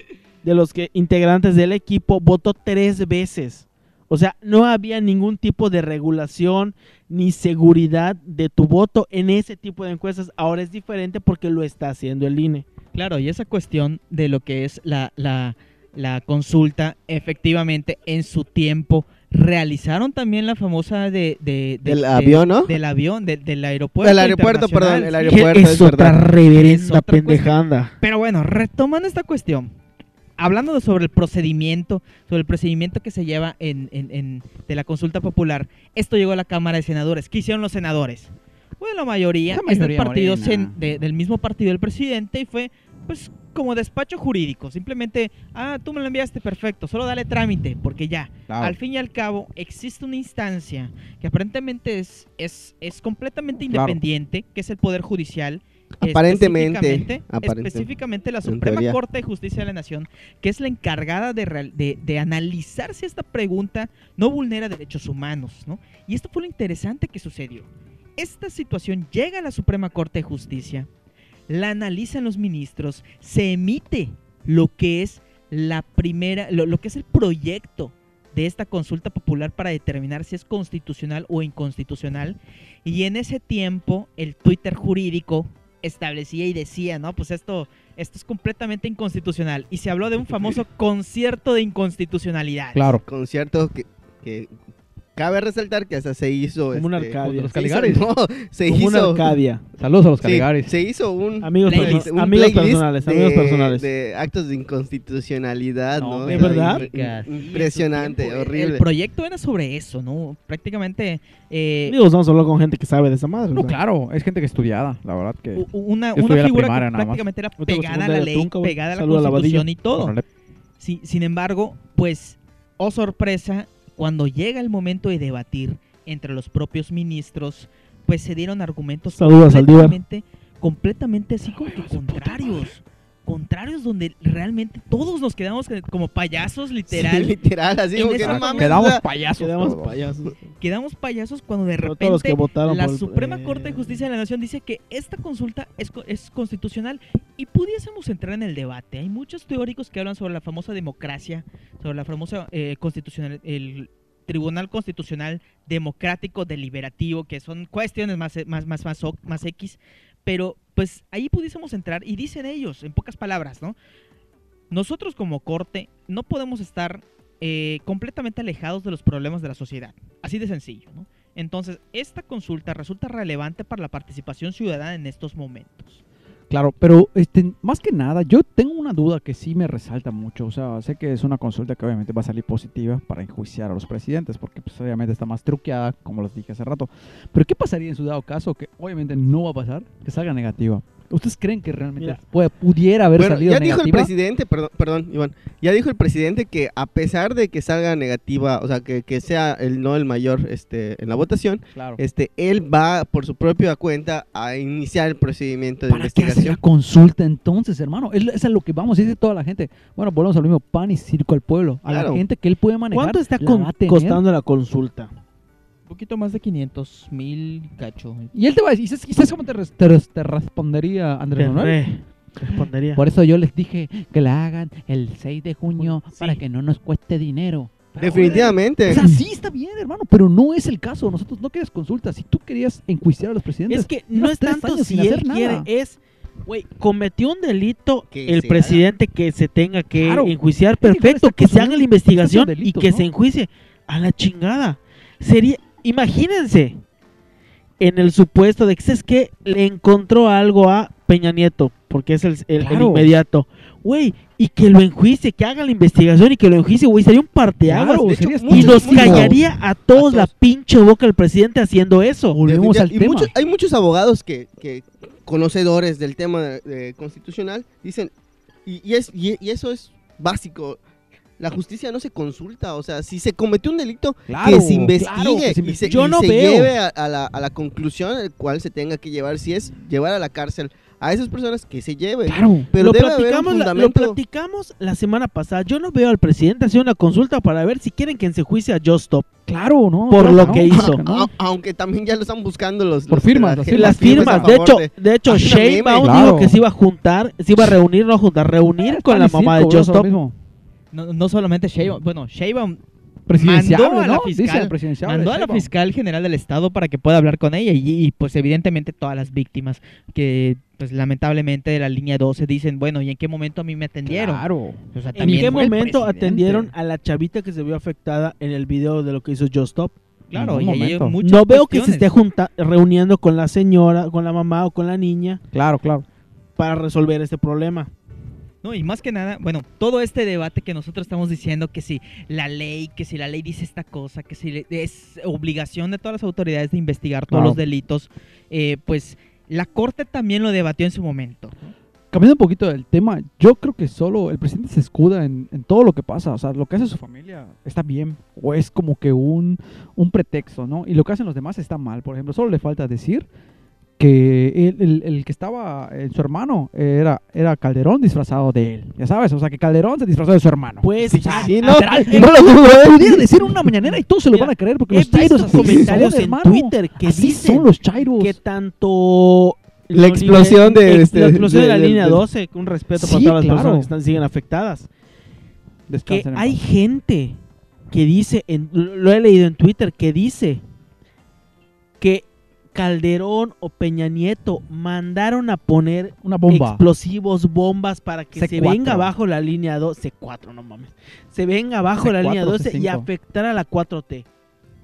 de los que, integrantes del equipo votó tres veces. O sea, no había ningún tipo de regulación ni seguridad de tu voto en ese tipo de encuestas. Ahora es diferente porque lo está haciendo el INE. Claro, y esa cuestión de lo que es la, la, la consulta, efectivamente, en su tiempo realizaron también la famosa de, de- de- Del de- avión, ¿no? Del avión, de- del aeropuerto. El aeropuerto, perdón, el aeropuerto. es, es otra verdad. reverenda pendejanda. Pero bueno, retomando esta cuestión, hablando de sobre el procedimiento, sobre el procedimiento que se lleva en, en- en- de la consulta popular, esto llegó a la Cámara de Senadores. ¿Qué hicieron los senadores? Bueno, la mayoría, La es del mayoría partido morena. sen- de- del mismo partido del presidente y fue pues como despacho jurídico. Simplemente, ah, tú me lo enviaste, perfecto, solo dale trámite, porque ya. Claro. Al fin y al cabo, existe una instancia que aparentemente es, es, es completamente Claro. independiente, que es el Poder Judicial. Aparentemente, Específicamente, específicamente la Suprema. Corte de Justicia de la Nación, que es la encargada de, real- de, de analizar si esta pregunta no vulnera derechos humanos. ¿no? Y esto fue lo interesante que sucedió. Esta situación llega a la Suprema Corte de Justicia, la analizan los ministros, se emite lo que es la primera, lo, lo que es el proyecto de esta consulta popular para determinar si es constitucional o inconstitucional. Y en ese tiempo, el Twitter jurídico establecía y decía, no, pues esto, esto es completamente inconstitucional. Y se habló de un famoso concierto de inconstitucionalidad. Claro. Concierto que, que cabe resaltar que hasta se hizo. Como una este, Arcadia. los se hizo- Caligaris. no, se Como una hizo. Arcadia. Saludos a los sí, Caligaris. se hizo un. Amigos, Playlist, perso- un amigos personales, de- amigos personales. De actos de inconstitucionalidad, No, ¿no? ¿de O verdad? im- Sí, Impresionante, tiempo, horrible. El proyecto era sobre eso, ¿no? Prácticamente eh, Digo, estamos hablando con gente que sabe de esa madre. o No, sea. claro, es gente que estudiada, la verdad que... una, una figura primaria que prácticamente era pegada a la ley, pegada a la Saludo a la constitución y todo. Sí, sin embargo, pues, oh sorpresa, cuando llega el momento de debatir entre los propios ministros, pues se dieron argumentos completamente, completamente así como que contrarios. Contrarios donde realmente todos nos quedamos como payasos, literal. Sí, literal, así como que no mames. Quedamos payasos. Quedamos todos. payasos. Quedamos payasos cuando de Pero todos los que repente votaron la por el- Suprema Corte de Justicia de la Nación dice que esta consulta es, co- es constitucional y pudiésemos entrar en el debate. Hay muchos teóricos que hablan sobre la famosa democracia, sobre la famosa eh, constitucional, el Tribunal Constitucional Democrático Deliberativo, que son cuestiones más, más, más, más, más X, pero pues ahí pudiésemos entrar y dicen ellos, en pocas palabras, ¿no? Nosotros como corte no podemos estar eh, completamente alejados de los problemas de la sociedad. Así de sencillo, ¿no? Entonces, esta consulta resulta relevante para la participación ciudadana en estos momentos. Claro, pero este, más que nada, yo tengo una duda que sí me resalta mucho. O sea, sé que es una consulta que obviamente va a salir positiva para enjuiciar a los presidentes, porque pues, obviamente está más truqueada, como les dije hace rato. Pero ¿qué pasaría en su dado caso, que obviamente no va a pasar, que salga negativa? ¿Ustedes creen que realmente Mira. puede- pudiera haber Bueno, salido ya dijo el negativa? presidente, perdón, perdón, Iván, ya dijo el presidente que a pesar de que salga negativa, o sea, que, que sea el no el mayor este, en la votación, Claro. este, él va por su propia cuenta a iniciar el procedimiento de ¿Para qué hace la investigación. consulta entonces, hermano? Es, es a lo que vamos, dice toda la gente. Bueno, volvemos al mismo pan y circo al pueblo. A Claro. la gente que él puede manejar. ¿Cuánto está la con- costando la consulta? Un poquito más de 500 mil cacho. Y él te va a decir, ¿y sabes, cómo te, res- te res- te respondería Andrés Manuel? Re- Respondería. Por eso yo les dije que la hagan el 6 de junio Sí. para que no nos cueste dinero. Pero, Definitivamente. O sea, sí está bien, hermano, pero no es el caso. Nosotros no querías consulta. Si tú querías enjuiciar a los presidentes, Es que no es tanto si él quiere, nada. es, güey, cometió un delito Que el presidente que se tenga que Claro. enjuiciar, perfecto, que se haga la investigación y que ¿no? se enjuicie a la chingada. Sería, imagínense, en el supuesto de que es que le encontró algo a Peña Nieto, porque es el, el- inmediato, güey, y que lo enjuicie, que haga la investigación y que lo enjuicie, güey, sería un parteaguas. Claro, sería y nos callaría a todos a la pinche boca el presidente haciendo eso. Volvemos al y tema. muchos- hay muchos abogados que, que conocedores del tema de- de constitucional dicen, y, y es, y, y eso es básico, la justicia no se consulta, o sea, si se cometió un delito, Claro, que se investigue claro, que se y se, investigue. Yo y no se veo. lleve a, a la, a la conclusión el cual se tenga que llevar, si es llevar a la cárcel a esas personas que se lleven. Claro. Pero lo, debe haber un platicamos la, lo platicamos la semana pasada. Yo no veo al presidente hacer una consulta para ver si quieren que se juicie a Just Stop. Claro, ¿no? Por Claro lo no, que hizo. no. Aunque también ya lo están buscando los... Por los- firmas, la- las Las firmas, de hecho, de- de hecho, meme. Claro. dijo que se iba a juntar, se iba a reunir, no juntar, reunir con la mamá de Just Stop. No, no solamente Sheinbaum, bueno, Sheinbaum mandó a la fiscal, mandó a la fiscal general del estado para que pueda hablar con ella y, y, pues evidentemente todas las víctimas que pues lamentablemente de la línea 12 dicen, bueno, ¿y en qué momento a mí me atendieron? Claro. O sea, ¿En qué momento atendieron a la chavita que se vio afectada en el video de lo que hizo Just Stop? Claro, y hay No veo que se esté junta reuniendo con la señora, con la mamá o con la niña Claro, claro. para resolver este problema. No, y más que nada, bueno, todo este debate que nosotros estamos diciendo, que si la ley, que si la ley dice esta cosa, que si es obligación de todas las autoridades de investigar todos Claro. los delitos, eh, pues la Corte también lo debatió en su momento. Cambiando un poquito del tema, yo creo que solo el presidente se escuda en, en todo lo que pasa. O sea, lo que hace su familia está bien. O es como que un, un pretexto, ¿no? Y lo que hacen los demás está mal. Por ejemplo, solo le falta decir que el, el- el que estaba en su hermano era, era Calderón disfrazado de él. Ya sabes, o sea, que Calderón se disfrazó de su hermano. Pues, O sea, Sí, no, literal, no lo ¿eh? Pudiera decir una mañanera y todos se lo Mira, van a creer porque los chairos así comentarios son, en hermano. Twitter que Así dicen son los chairos. que tanto La explosión de eh, este- la explosión de, de- la de- línea de- 12, un respeto para todas las claro. personas que están, siguen afectadas. Que Descansen hay paz. gente que dice, en- lo he leído en Twitter, que dice Calderón o Peña Nieto mandaron a poner una bomba. explosivos, bombas para que se C4. venga abajo la línea 12, C4, no mames. Se venga abajo la C4, línea 12 y C5. afectar a la 4T.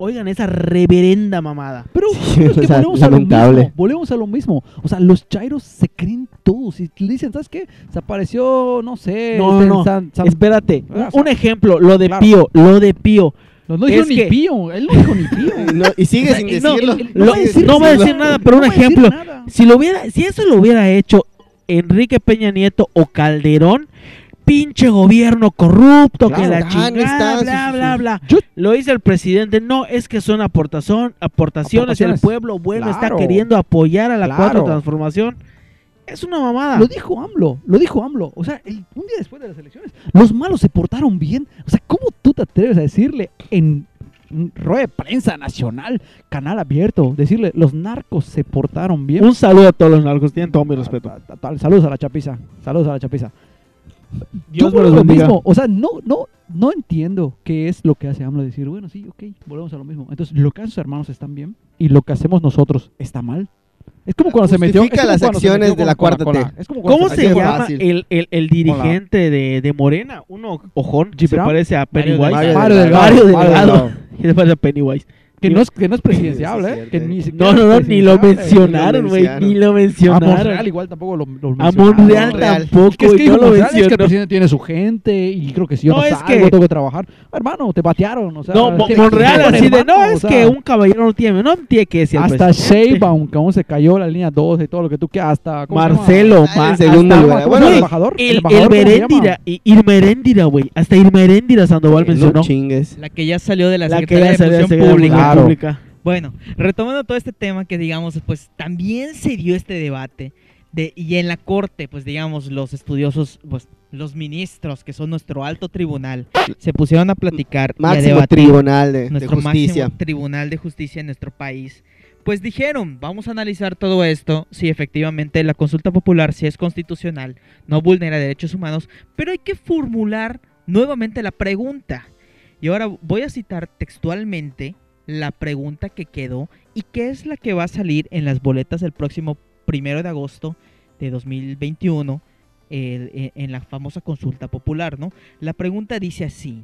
Oigan esa reverenda mamada. Pero Sí, es que o sea, volvemos a lo mismo. Volvemos a lo mismo. O sea, los chairos se creen todos. Y le dicen, ¿sabes qué? Se apareció, no sé. No, este, no, San- San- Espérate, Ah, un, o sea, un ejemplo, lo de claro. Pío, lo de Pío. No, no dijo es ni que- pío. Él no dijo ni pío. No, y sigue O sea, sin no, decirlo. va a decir no va a decir nada, pero un ejemplo. Si lo hubiera, si eso lo hubiera hecho Enrique Peña Nieto o Calderón, pinche gobierno corrupto, que la Ah, no chingada, está, bla, bla, bla. Yo- Lo dice el presidente, no, es que son aportación, aportaciones, el Aportaciones. pueblo bueno está queriendo apoyar a la Claro. cuarta transformación. Es una mamada. Lo dijo AMLO, lo dijo AMLO. O sea, el- un día después de las elecciones, los malos se portaron bien. O sea, ¿cómo tú te atreves a decirle en rueda de prensa nacional, canal abierto, decirle los narcos se portaron bien? Un saludo a todos los narcos, tienen todo mi respeto. Saludos a la chapiza, saludos a la chapiza. Dios Yo lo bendiga. mismo, o sea, no, no, no entiendo qué es lo que hace AMLO decir, bueno, sí, ok, volvemos a lo mismo. Entonces, lo que hacen sus hermanos están bien y lo que hacemos nosotros está mal. Es como cuando se metió. Justifica las acciones de la cuarta T. es como ¿Cómo se llama el, el, el dirigente de, de Morena? Uno ojón, se parece a Pennywise. Mario Delgado. Mario Delgado. Se parece a Pennywise. Que no es, que no es presidenciable, ¿eh? Que ni No, no, no, ni lo mencionaron, güey. Ni lo A mencionaron. Monreal igual tampoco lo, lo A mencionaron. Monreal Monreal. tampoco, Que es que no lo es que el presidente tiene su gente y creo que si yo No, no, es salgo, que- tengo que trabajar. Hermano, te batearon, o sea... No, Monreal así de, no, o es sea, que un caballero no tiene, no tiene que decir Hasta. Sheinbaum, que aún se cayó la línea 12 y todo lo que tú quieras, hasta... Marcelo, Ah, Ma- en segundo hasta- lugar. ¿Cómo se Bueno, el embajador. El, Heréndira, güey. Hasta Irma Heréndira Sandoval mencionó. La que ya salió de la, La que Secretaría ya salió de Pública. Claro. Pública. Bueno, retomando todo este tema que digamos, pues también se dio este debate de, y en la corte, pues digamos, los estudiosos, pues los ministros, que son nuestro alto tribunal, se pusieron a platicar y a Máximo debatir tribunal de, de nuestro justicia. máximo tribunal de justicia en nuestro país. Pues dijeron, vamos a analizar todo esto, si efectivamente la consulta popular, si es constitucional, no vulnera derechos humanos, pero hay que formular nuevamente la pregunta. Y ahora voy a citar textualmente la pregunta que quedó y que es la que va a salir en las boletas el próximo primero de agosto de 2021 el- en- en la famosa consulta popular, ¿no? La pregunta dice así: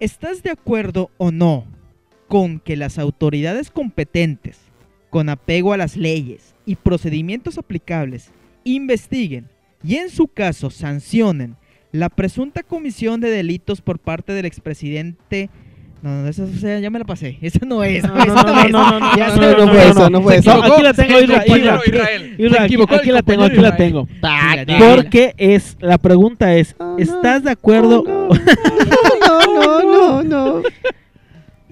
¿Estás de acuerdo o no con que las autoridades competentes, con apego a las leyes y procedimientos aplicables, investiguen y en su caso sancionen la presunta comisión de delitos por parte del expresidente? No, no, esa, esa ya me la pasé. Esa no es. No, esa no, no, es. no, no, no, Ya no, no, no fue eso, no fue No, eso. aquí la tengo. Israel. Isra, Se aquí, la tengo, aquí la Israel. tengo. Sí, la tengo. Porque es, la pregunta es, ¿estás de acuerdo? No, no, no, no.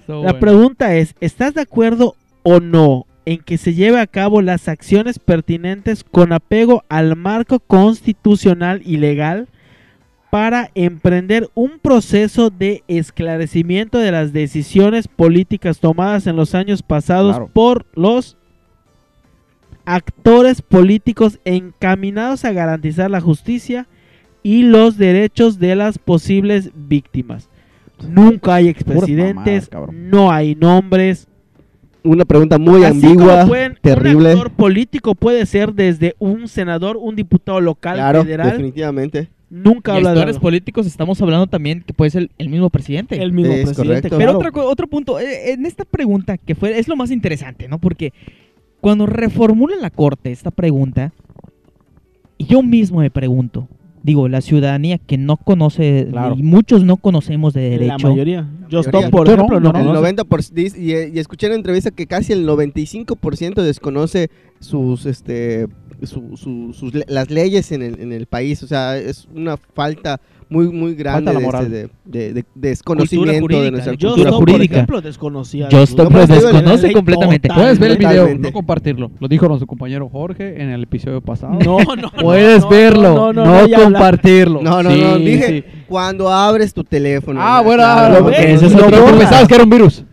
So, La pregunta es, ¿estás de acuerdo o no en que se lleve a cabo las acciones pertinentes con apego al marco constitucional y legal para emprender un proceso de esclarecimiento de las decisiones políticas tomadas en los años pasados Claro. por los actores políticos encaminados a garantizar la justicia y los derechos de las posibles víctimas. Nunca hay expresidentes, mamadas, no hay nombres. Una pregunta muy Así ambigua, pueden- Un terrible. actor político puede ser desde un senador, un diputado local, Claro, federal. definitivamente. Nunca Y habla de actores algo. políticos estamos hablando también que puede ser el, el mismo presidente. el mismo Es presidente. correcto. Pero claro. co- otro punto, eh, en esta pregunta que fue, es lo más interesante, ¿no? Porque cuando reformula la corte esta pregunta, yo mismo me pregunto, digo, la ciudadanía que no conoce, Claro. y muchos no conocemos de La derecho, mayoría. Just mayoría. Stop, por Yo no, ejemplo, no. El conoce. 90% dice- y, y escuché en la entrevista que casi el 95% desconoce sus este su- su- sus le- las leyes en el, en el país, o sea, es una falta muy muy grande de, este, de, de- de desconocimiento jurídica, de nuestra Just cultura Stop, por jurídica. ejemplo, desconocía. Pero digo, desconoce completamente. total. Puedes ver el video, Totalmente. no compartirlo. Lo dijo nuestro compañero Jorge en el episodio pasado. No, no, Puedes no, verlo, no, no, compartirlo. No, no, Sí, no, dije sí. cuando abres tu teléfono. Ah, ¿no? bueno, Claro, ves, eso es lo cosa. pensabas que era un virus.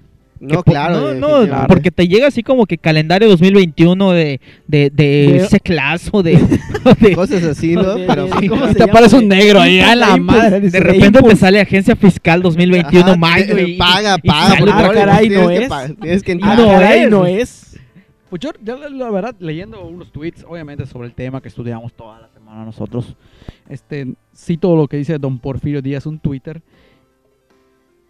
No, Que claro. no, no, porque te llega así como que calendario 2021 de, de, de, De- C-Class o de, de, cosas así, ¿no? De- Pero de- ¿cómo se Te llama? aparece un negro ahí, a la madre. de repente te sale Agencia Fiscal 2021 Ajá, mayo y paga, y paga, porque Ah, caray, no que es. pa- Tienes que entrar. no caray, es. no es. Pues yo, la, la verdad, leyendo unos tweets, obviamente sobre el tema que estudiamos toda la semana nosotros, este, cito lo que dice don Porfirio Díaz, un Twitter.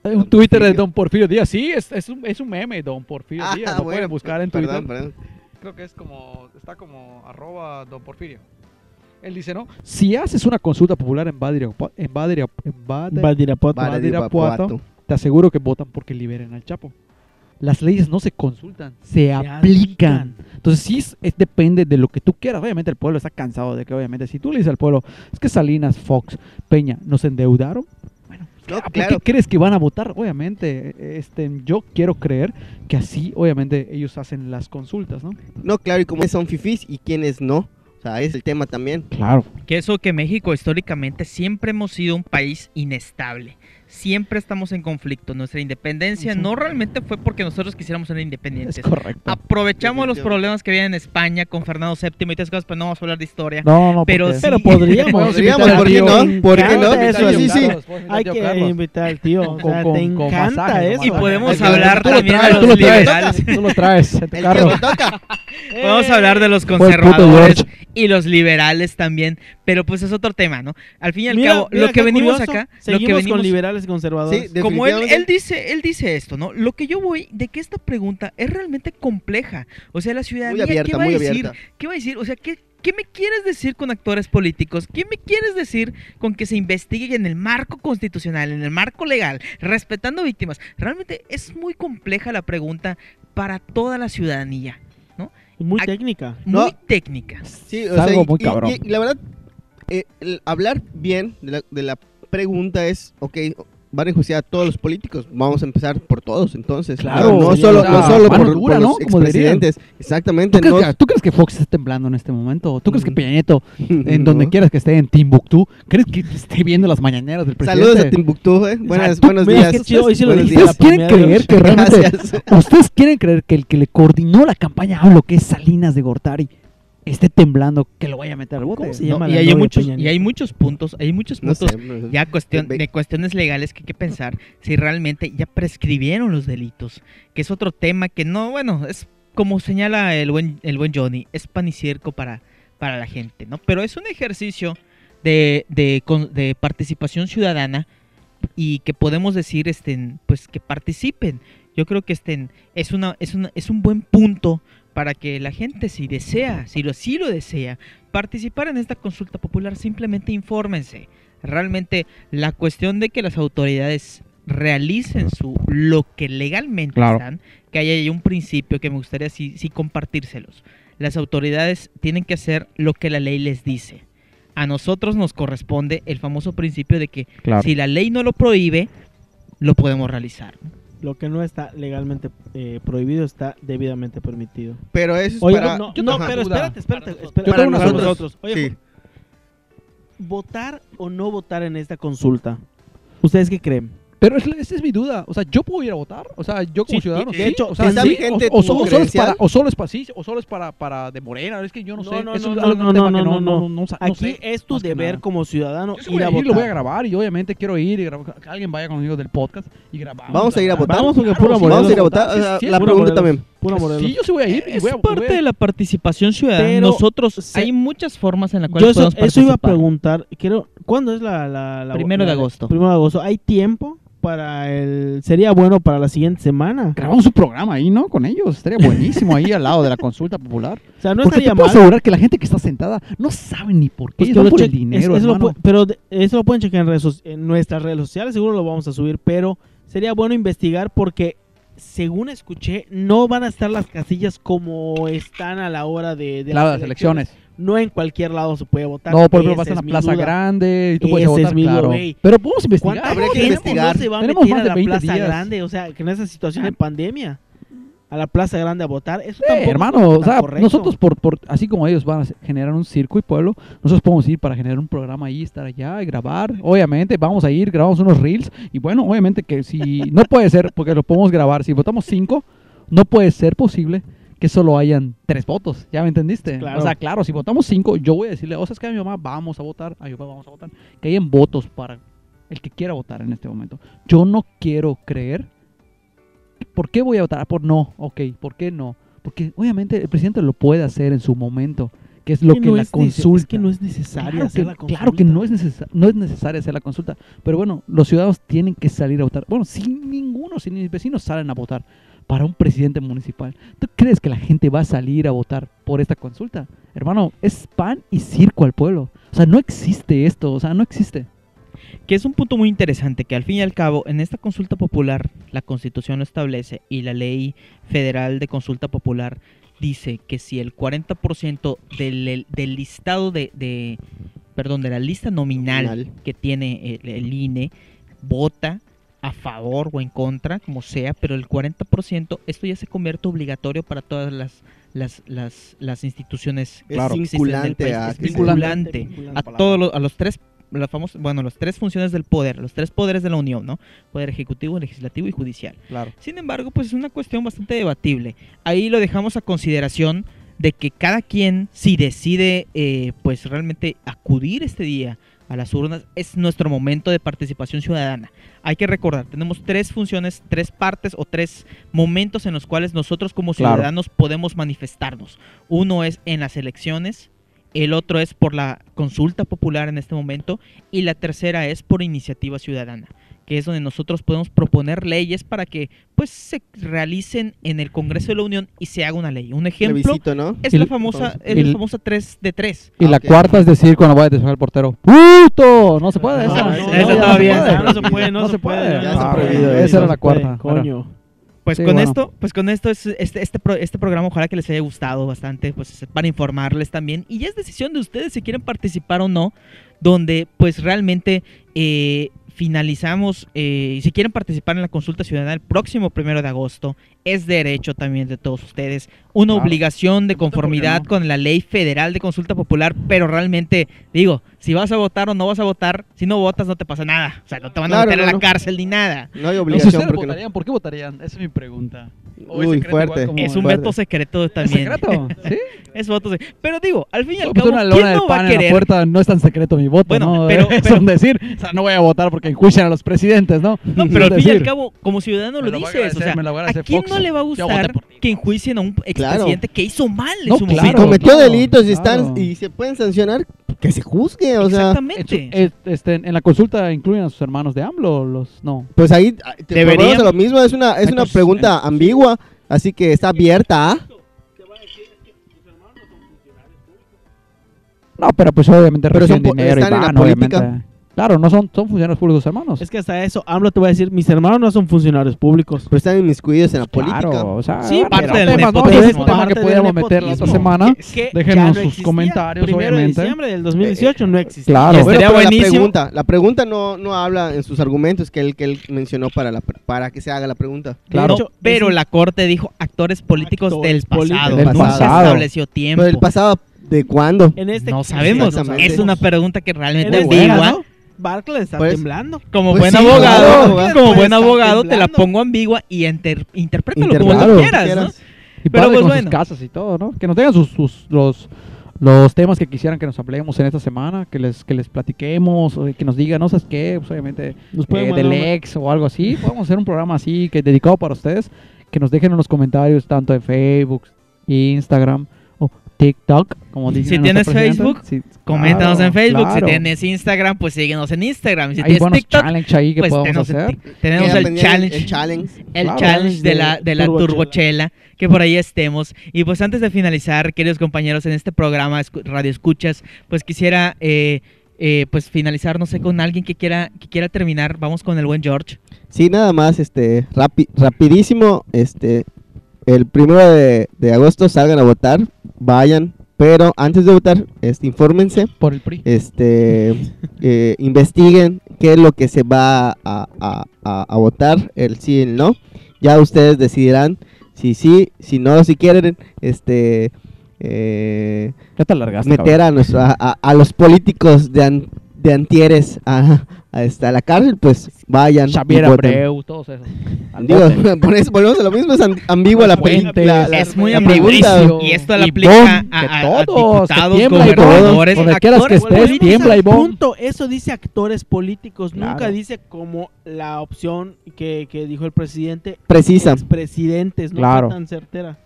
Eh, Un Twitter de don Porfirio Díaz, sí, es, es, un, es un meme, don Porfirio Ah, Díaz, lo bueno, pueden buscar en Twitter. perdón. Creo que es como, está como arroba don Porfirio. Él dice, ¿no? Si haces una consulta popular en Badirapuato, en Badirapuato. Te aseguro que votan porque liberen al Chapo. Las leyes no se consultan, se, aplican. aplican. Entonces sí es, es- depende de lo que tú quieras. Obviamente el pueblo está cansado de que obviamente si tú le dices al pueblo, es que Salinas, Fox, Peña nos endeudaron. No, ¿por claro. qué crees que van a votar? Obviamente, este, yo quiero creer que así obviamente ellos hacen las consultas, ¿no? No, claro, y como son fifís y quienes no. O sea, es el tema también. Claro. Que eso que México históricamente siempre hemos sido un país inestable. Siempre estamos en conflicto. Nuestra independencia Ujú. no realmente fue porque nosotros quisiéramos ser independientes. Es correcto. Aprovechamos los problemas que había en España con Fernando VII y otras cosas, pero no vamos a hablar de historia. No, no, Pero porque- sí. Pero podríamos. Podríamos, invitar ¿por al qué tío. no? ¿Por qué no? eso, Sí, sí. Hay que invitar al tío. O sea, con- te con encanta masaje, eso. Y podemos hablar tú lo también traes, de tú los lo traes. liberales. Tú lo traes en tu carro. Podemos hablar de los conservadores. Y los liberales también, pero pues es otro tema, ¿no? Al fin y al Mira, cabo, mira lo que venimos curioso, acá, lo Seguimos que venimos con liberales y conservadores. Sí, como él, él dice, él dice esto, ¿no? Lo que yo voy de que esta pregunta es realmente compleja. O sea, la Muy ciudadanía, ¿qué va a decir? abierta. ¿Qué va a decir? O sea, ¿qué, ¿qué me quieres decir con actores políticos? ¿Qué me quieres decir con que se investigue en el marco constitucional, en el marco legal, respetando víctimas? Realmente es muy compleja la pregunta para toda la ciudadanía. Muy Ac- técnica. Muy No. técnica. Sí, Es o sea, algo y- muy y- cabrón. Y, y la verdad, eh, el hablar bien de la, de la pregunta es, ok, van a enjuiciar a todos los políticos. Vamos a empezar por todos, entonces. Claro, no, solo, no por, dura, por ¿no? los Como dirían. expresidentes. Exactamente. ¿Tú crees, no- que, tú crees que Fox está temblando en este momento? ¿Tú crees que Mm. Peña Nieto, en donde quieras que esté en Timbuktu, crees que esté viendo las mañaneras del presidente? Saludos a Timbuktu, eh. Buenas, buenos días. hoy sí lo. ¿Ustedes quieren creer que realmente... Gracias. ¿Ustedes quieren creer que el que le coordinó la campaña a lo que es Salinas de Gortari esté temblando que lo vaya a meter al bote? ¿Cómo se No, llama y, la hay muchos, y hay muchos puntos, hay muchos No puntos sé, no sé. ya cuestión, de cuestiones legales que hay que pensar si realmente ya prescribieron los delitos, que es otro tema que no, bueno, es como señala el buen, el buen Johnny, es pan y circo para, para la gente, ¿no? Pero es un ejercicio de, de, con- de participación ciudadana y que podemos decir, este, pues que participen. Yo creo que este, es, una, es, una, es un buen punto para que la gente, si desea, si lo, si lo desea, participar en esta consulta popular, simplemente infórmense. Realmente la cuestión de que las autoridades realicen su lo que legalmente Claro. están, que haya un principio que me gustaría sí, sí compartírselos. Las autoridades tienen que hacer lo que la ley les dice. A nosotros nos corresponde el famoso principio de que Claro. si la ley no lo prohíbe, lo podemos realizar. Lo que no está legalmente eh, prohibido está debidamente permitido. Pero eso es Oye, para... no, no, pero espérate, espérate, Para espérate. Yo tengo una para duda. nosotros. Oye, Sí. votar o no votar en esta consulta. ¿Ustedes qué creen? Pero es- esa es mi duda. O sea, ¿yo puedo ir a votar? O sea, yo como Sí, ciudadano, de sí. hecho, o sea, ¿está sí, vigente o, o solo es para, o solo es para, sí, o solo es para, para de Morena. Es que yo no, No, sé. no, Eso no, es no, no, no, Aquí es tu deber como ciudadano Yo ir voy a a ir, votar. lo voy a grabar y obviamente quiero ir y grabar, que alguien vaya conmigo del podcast y grabamos. Vamos a ir a votar. Vamos, porque Claro, pura sí, Morelos. Vamos a ir a votar. O sea, la pura pregunta también. Pura Morelos. Sí, yo sí voy a ir. y Es voy a- parte voy a- de la participación ciudadana. Pero Nosotros, hay muchas formas en las cuales eso, podemos eso iba a participar. preguntar. Quiero, ¿Cuándo es la, la, la- Primero de agosto. Primero de agosto. ¿Hay tiempo para el... Sería bueno para la siguiente semana? Grabamos un programa ahí, ¿no? Con ellos. Estaría buenísimo ahí al lado de la consulta popular. O sea, no Porque estaría te puedo mal. asegurar que la gente que está sentada no sabe ni por qué. Pues lo por el dinero, es- hermano. pero eso lo pueden checar en, redes, soci- en nuestras redes sociales, seguro lo vamos a subir, pero sería bueno investigar porque según escuché, no van a estar las casillas como están a la hora de, de Claro, las elecciones. No en cualquier lado se puede votar. No, por ejemplo, vas a mi plaza duda. grande y tú puedes Ese votar, mi claro. Pero podemos investigar. ¿Cuánta Habría que investigar. no se va a Tenemos meter más a de la 20 plaza días. grande? O sea, que en esa situación de pandemia, a la plaza grande a votar, eso Eh, tampoco hermano, o sea, correcto. nosotros por, por así como ellos van a generar un circo y pueblo, nosotros podemos ir para generar un programa ahí, estar allá y grabar. Obviamente, vamos a ir, grabamos unos reels y bueno, obviamente que si no puede ser porque lo podemos grabar, si votamos cinco, no puede ser posible que solo hayan tres votos, ¿ya me entendiste? Claro. O sea, claro, si votamos cinco, yo voy a decirle, o sea, es que a mi mamá vamos a votar, a mi papá vamos a votar, que hayan votos para el que quiera votar en este momento. Yo no quiero creer ¿Por qué voy a votar? Ah, Por no, ok, ¿por qué no? Porque obviamente el presidente lo puede hacer en su momento, que es lo Que que, no la es consulta. es que no es necesaria claro hacer que, la claro que consulta. no es, necesa- no es necesaria hacer la consulta. Pero bueno, los ciudadanos tienen que salir a votar. Bueno, si ninguno, si mis vecinos salen a votar para un presidente municipal, ¿tú crees que la gente va a salir a votar por esta consulta? Hermano, es pan y circo al pueblo. O sea, no existe esto, o sea, no existe. que es un punto muy interesante, que al fin y al cabo, en esta consulta popular, la constitución lo establece y la ley federal de consulta popular dice que si el 40% del, del listado de, de- perdón, de la lista nominal, Nominal. que tiene el, el INE, vota a favor o en contra, como sea, pero el 40%, esto ya se convierte obligatorio para todas las, las, las, las instituciones que el vinculante país. a Es vinculante Vinculante. a todos los, a los tres las famosas, bueno, las tres funciones del poder, los tres poderes de la Unión, ¿no? Poder ejecutivo, legislativo y judicial. Claro. Sin embargo, pues es una cuestión bastante debatible. Ahí lo dejamos a consideración de que cada quien, si decide, eh, pues realmente acudir este día a las urnas, es nuestro momento de participación ciudadana. Hay que recordar, tenemos tres funciones, tres partes o tres momentos en los cuales nosotros como Claro. ciudadanos podemos manifestarnos. Uno es en las elecciones, el otro es por la consulta popular en este momento y la tercera es por iniciativa ciudadana, que es donde nosotros podemos proponer leyes para que pues se realicen en el Congreso de la Unión y se haga una ley. Un ejemplo es la el- famosa es la famosa 3 de 3. Y Ah, la cuarta es decir cuando vaya a despejar el portero. ¡Puto! No se puede. Esa. no, ya no todavía se puede. no se puede, no se puede, ya está Ah. Esa era la cuarta. Coño. Pues Sí, con bueno. esto, pues con esto es este, este, pro- este programa ojalá que les haya gustado bastante, pues para informarles también. Y ya es decisión de ustedes si quieren participar o no, donde pues realmente eh, finalizamos, eh, si quieren participar en la consulta ciudadana el próximo primero de agosto, es derecho también de todos ustedes, una Claro. obligación de ¿por qué conformidad no? con la ley federal de consulta popular, pero realmente, digo, si vas a votar o no vas a votar, si no votas no te pasa nada, o sea, no te van a Claro, meter no, a la no. cárcel ni nada. No hay obligación porque no. votarían, ¿por qué votarían? Esa es mi pregunta. ¿O es Uy, secreto fuerte. igual como- Es un Fuerte. veto secreto ¿Es también. secreto? ¿Sí? Es voto sec- Pero digo, al fin y al cabo, una ¿quién lona de no va a en la querer? puerta no es tan secreto mi voto, Bueno, ¿no? pero- es pero- un decir. O sea, no voy a votar porque enjuician a los presidentes, ¿no? No, Es pero al fin y al cabo, como ciudadano Me lo a dices. O sea, a ¿a quién Fox. no le va a gustar que enjuicien a un expresidente que hizo mal en No, su claro. momento? Cometió claro, delitos y están claro. y se pueden sancionar, que se juzgue, o sea, Exactamente. Eh, este, en la consulta incluyen a sus hermanos de AMLO, o los no. pues ahí ah, te Deberían- volvemos a lo mismo, es una es una pregunta entonces- ambigua, así que está abierta ¿ah? a No, pero pues obviamente Pero reciben son dinero y están en la van, política. obviamente. Claro, no son, son funcionarios públicos hermanos. Es que hasta eso, AMLO te va a decir, mis hermanos no son funcionarios públicos. Pero están inmiscuidos en la política. Claro, o sea, Sí, bueno, parte del temas, ¿no? nepotismo. Ese es un tema que del podíamos meter la semana. Que Déjenos ya no sus comentarios, Primero obviamente. de diciembre del 2018 no existía. Claro. Bueno, Estaría pero la buenísimo. pregunta, la pregunta no, no habla en sus argumentos que él, que él mencionó para, la, pre- para que se haga la pregunta. Claro. Hecho, Pero es- la corte dijo actores políticos Actores del pasado. Del se pasado. estableció tiempo. Pero el pasado, ¿de cuándo? En este no sabemos. Es una pregunta que en realmente este ambigua. caso, Barclay está Pues- temblando. Como Pues buen sí, abogado, claro, como pues buen abogado, te la pongo ambigua y enter- interprétalo como tú quieras, ¿no? Y Pero, pues, con bueno. sus casas y todo, ¿no? Que nos digan sus, sus- los, los temas que quisieran que nos hablemos en esta semana, que les, que les platiquemos, o que nos digan, no sabes qué, pues obviamente Nos eh, del ex o algo así. Podemos hacer un programa así que dedicado para ustedes, que nos dejen en los comentarios tanto de Facebook, Instagram TikTok, como dicen Si tienes. Facebook, Sí, Coméntanos claro, en Facebook. claro. Si tienes Instagram, pues síguenos en Instagram. Y Si Hay tienes buenos TikTok, challenge ahí que pues podemos tenemos, el hacer. tenemos el challenge. El challenge. el Claro. challenge de la, de la Turbochela. turbochela, que por ahí estemos. Y pues antes de finalizar, queridos compañeros, en este programa Radio Escuchas, pues quisiera eh, eh, pues finalizar, no sé, con alguien que quiera, que quiera terminar. Vamos con el buen George. Sí, nada más, este, rapi- rapidísimo, este, el primero de, de agosto salgan a votar, vayan, pero antes de votar, este, infórmense, Por el PRI. este, eh, investiguen qué es lo que se va a, a- a- a votar, el sí y el no, ya ustedes decidirán si sí, si no, si quieren, este, eh, Ya te alargaste. meter a, nuestro, los políticos de, an- de antieres a, a, la cárcel, pues vayan. y Xavier. Abreu, todos esos. Al Digo, bote. por eso volvemos a lo mismo, es am- ambigua la, pre- Fuentes, la- la- es muy la. Mauricio, Y esto Ivonne, aplica a- que a- a todos, tiembla gobernadores, donde quieras que actores estés, políticos. tiembla Ivonne. Punto, eso dice actores políticos, nunca dice como la opción que, que dijo el presidente, Precisa. presidentes, no Claro. tan certera.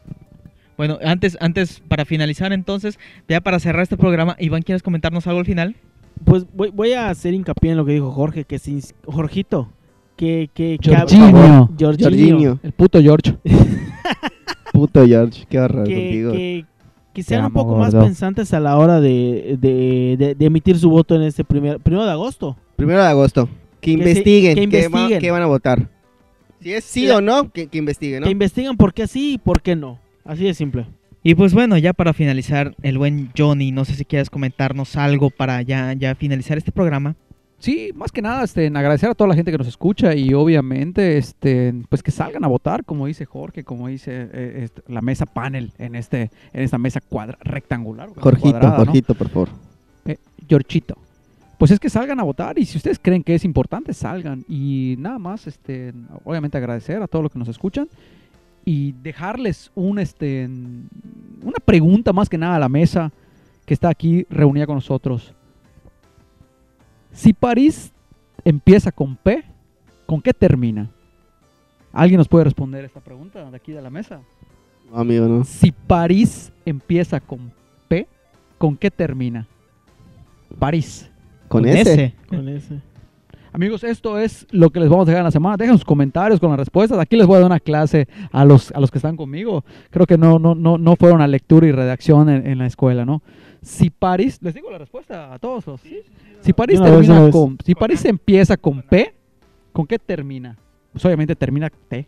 Bueno, antes, antes, para finalizar entonces, ya para cerrar este programa, Iván, ¿quieres comentarnos algo al final? Pues voy, voy a hacer hincapié en lo que dijo Jorge, que sin Jorgito, que que que- Jorginho. El puto George. puto George, qué horror que, contigo. que, que sean un poco más pensantes a la hora de, de, de- de emitir su voto en este primer primero de agosto. Primero de agosto, que se- investiguen, qué, va- investiguen. qué van a votar. Si es sí La- o no, que, que investiguen, ¿no? Que investiguen por qué sí y por qué no. Así de simple. Y pues bueno, ya para finalizar, el buen Johnny, no sé si quieres comentarnos algo para ya, ya finalizar este programa. Sí, más que nada, este, en agradecer a toda la gente que nos escucha y obviamente, este, pues que salgan a votar, como dice Jorge, como dice eh, este, la mesa panel en este, en esta mesa cuadra rectangular. Jorgito, cuadrada, por favor. Eh, Georgito. Pues es que salgan a votar y si ustedes creen que es importante, salgan. Y nada más, este, obviamente agradecer a todos los que nos escuchan y dejarles un, este, una pregunta más que nada a la mesa que está aquí reunida con nosotros. Si París empieza con P, ¿con qué termina? ¿Alguien nos puede responder esta pregunta de aquí de la mesa? No, amigo, no. Si París empieza con P, ¿con qué termina? París. Con, ese. Con ese. Amigos, esto es lo que les vamos a dejar en la semana. Dejen sus comentarios con las respuestas. Aquí les voy a dar una clase a los, a los que están conmigo. Creo que no, no, no, no fueron a lectura y redacción en, en la escuela, ¿no? Si París, les digo la respuesta a todos. los- si París termina vez. con, si París empieza con P, ¿con qué termina? Pues obviamente termina T.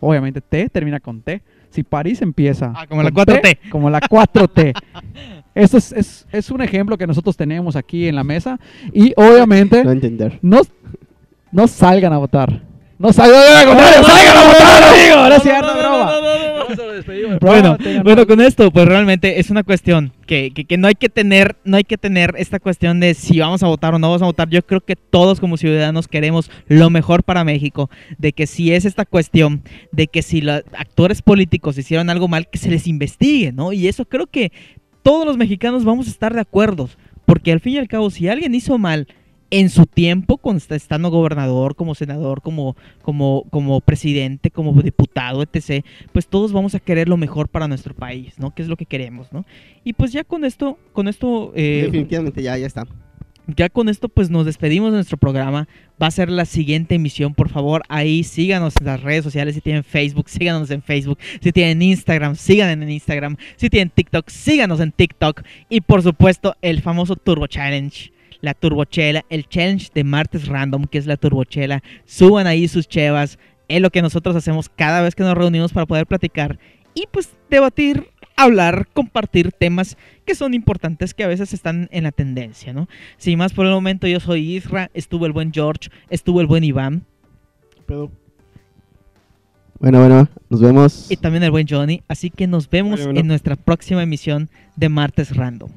Obviamente T termina con T. Si París empieza Ah, como la con 4T. P, como la 4T. Esto es, es, es un ejemplo que nosotros tenemos aquí en la mesa. Y obviamente No entender. no, no salgan a votar. No salgan a votar, salgan a votar, amigo. No es cierto, broma. Bueno, bueno, con esto, pues realmente es una cuestión que, que, que no hay que tener, no hay que tener esta cuestión de si vamos a votar o no vamos a votar. Yo creo que todos como ciudadanos queremos lo mejor para México, de que si es esta cuestión, de que si los actores políticos hicieron algo mal, que se les investigue, ¿no? Y eso creo que todos los mexicanos vamos a estar de acuerdo, porque al fin y al cabo, si alguien hizo mal en su tiempo, estando gobernador, como senador, como, como, como presidente, como diputado, etc., pues todos vamos a querer lo mejor para nuestro país, ¿no? Que es lo que queremos, ¿no? Y pues ya con esto, con esto, eh, Definitivamente ya, ya está. Ya con esto pues nos despedimos de nuestro programa. Va a ser la siguiente emisión, por favor, ahí síganos en las redes sociales, si tienen Facebook, síganos en Facebook, si tienen Instagram, síganos en Instagram, si tienen TikTok, síganos en TikTok y por supuesto el famoso Turbo Challenge. la turbochela, el challenge de martes random, que es la turbochela. Suban ahí sus chevas. Es lo que nosotros hacemos cada vez que nos reunimos para poder platicar y pues debatir, hablar, compartir temas que son importantes, que a veces están en la tendencia, ¿no? Sin más por el momento, yo soy Isra, estuvo el buen George, estuvo el buen Iván Pero Bueno, bueno, nos vemos. y también el buen Johnny. Así que nos vemos Bueno, bueno. en nuestra próxima emisión de Martes Random.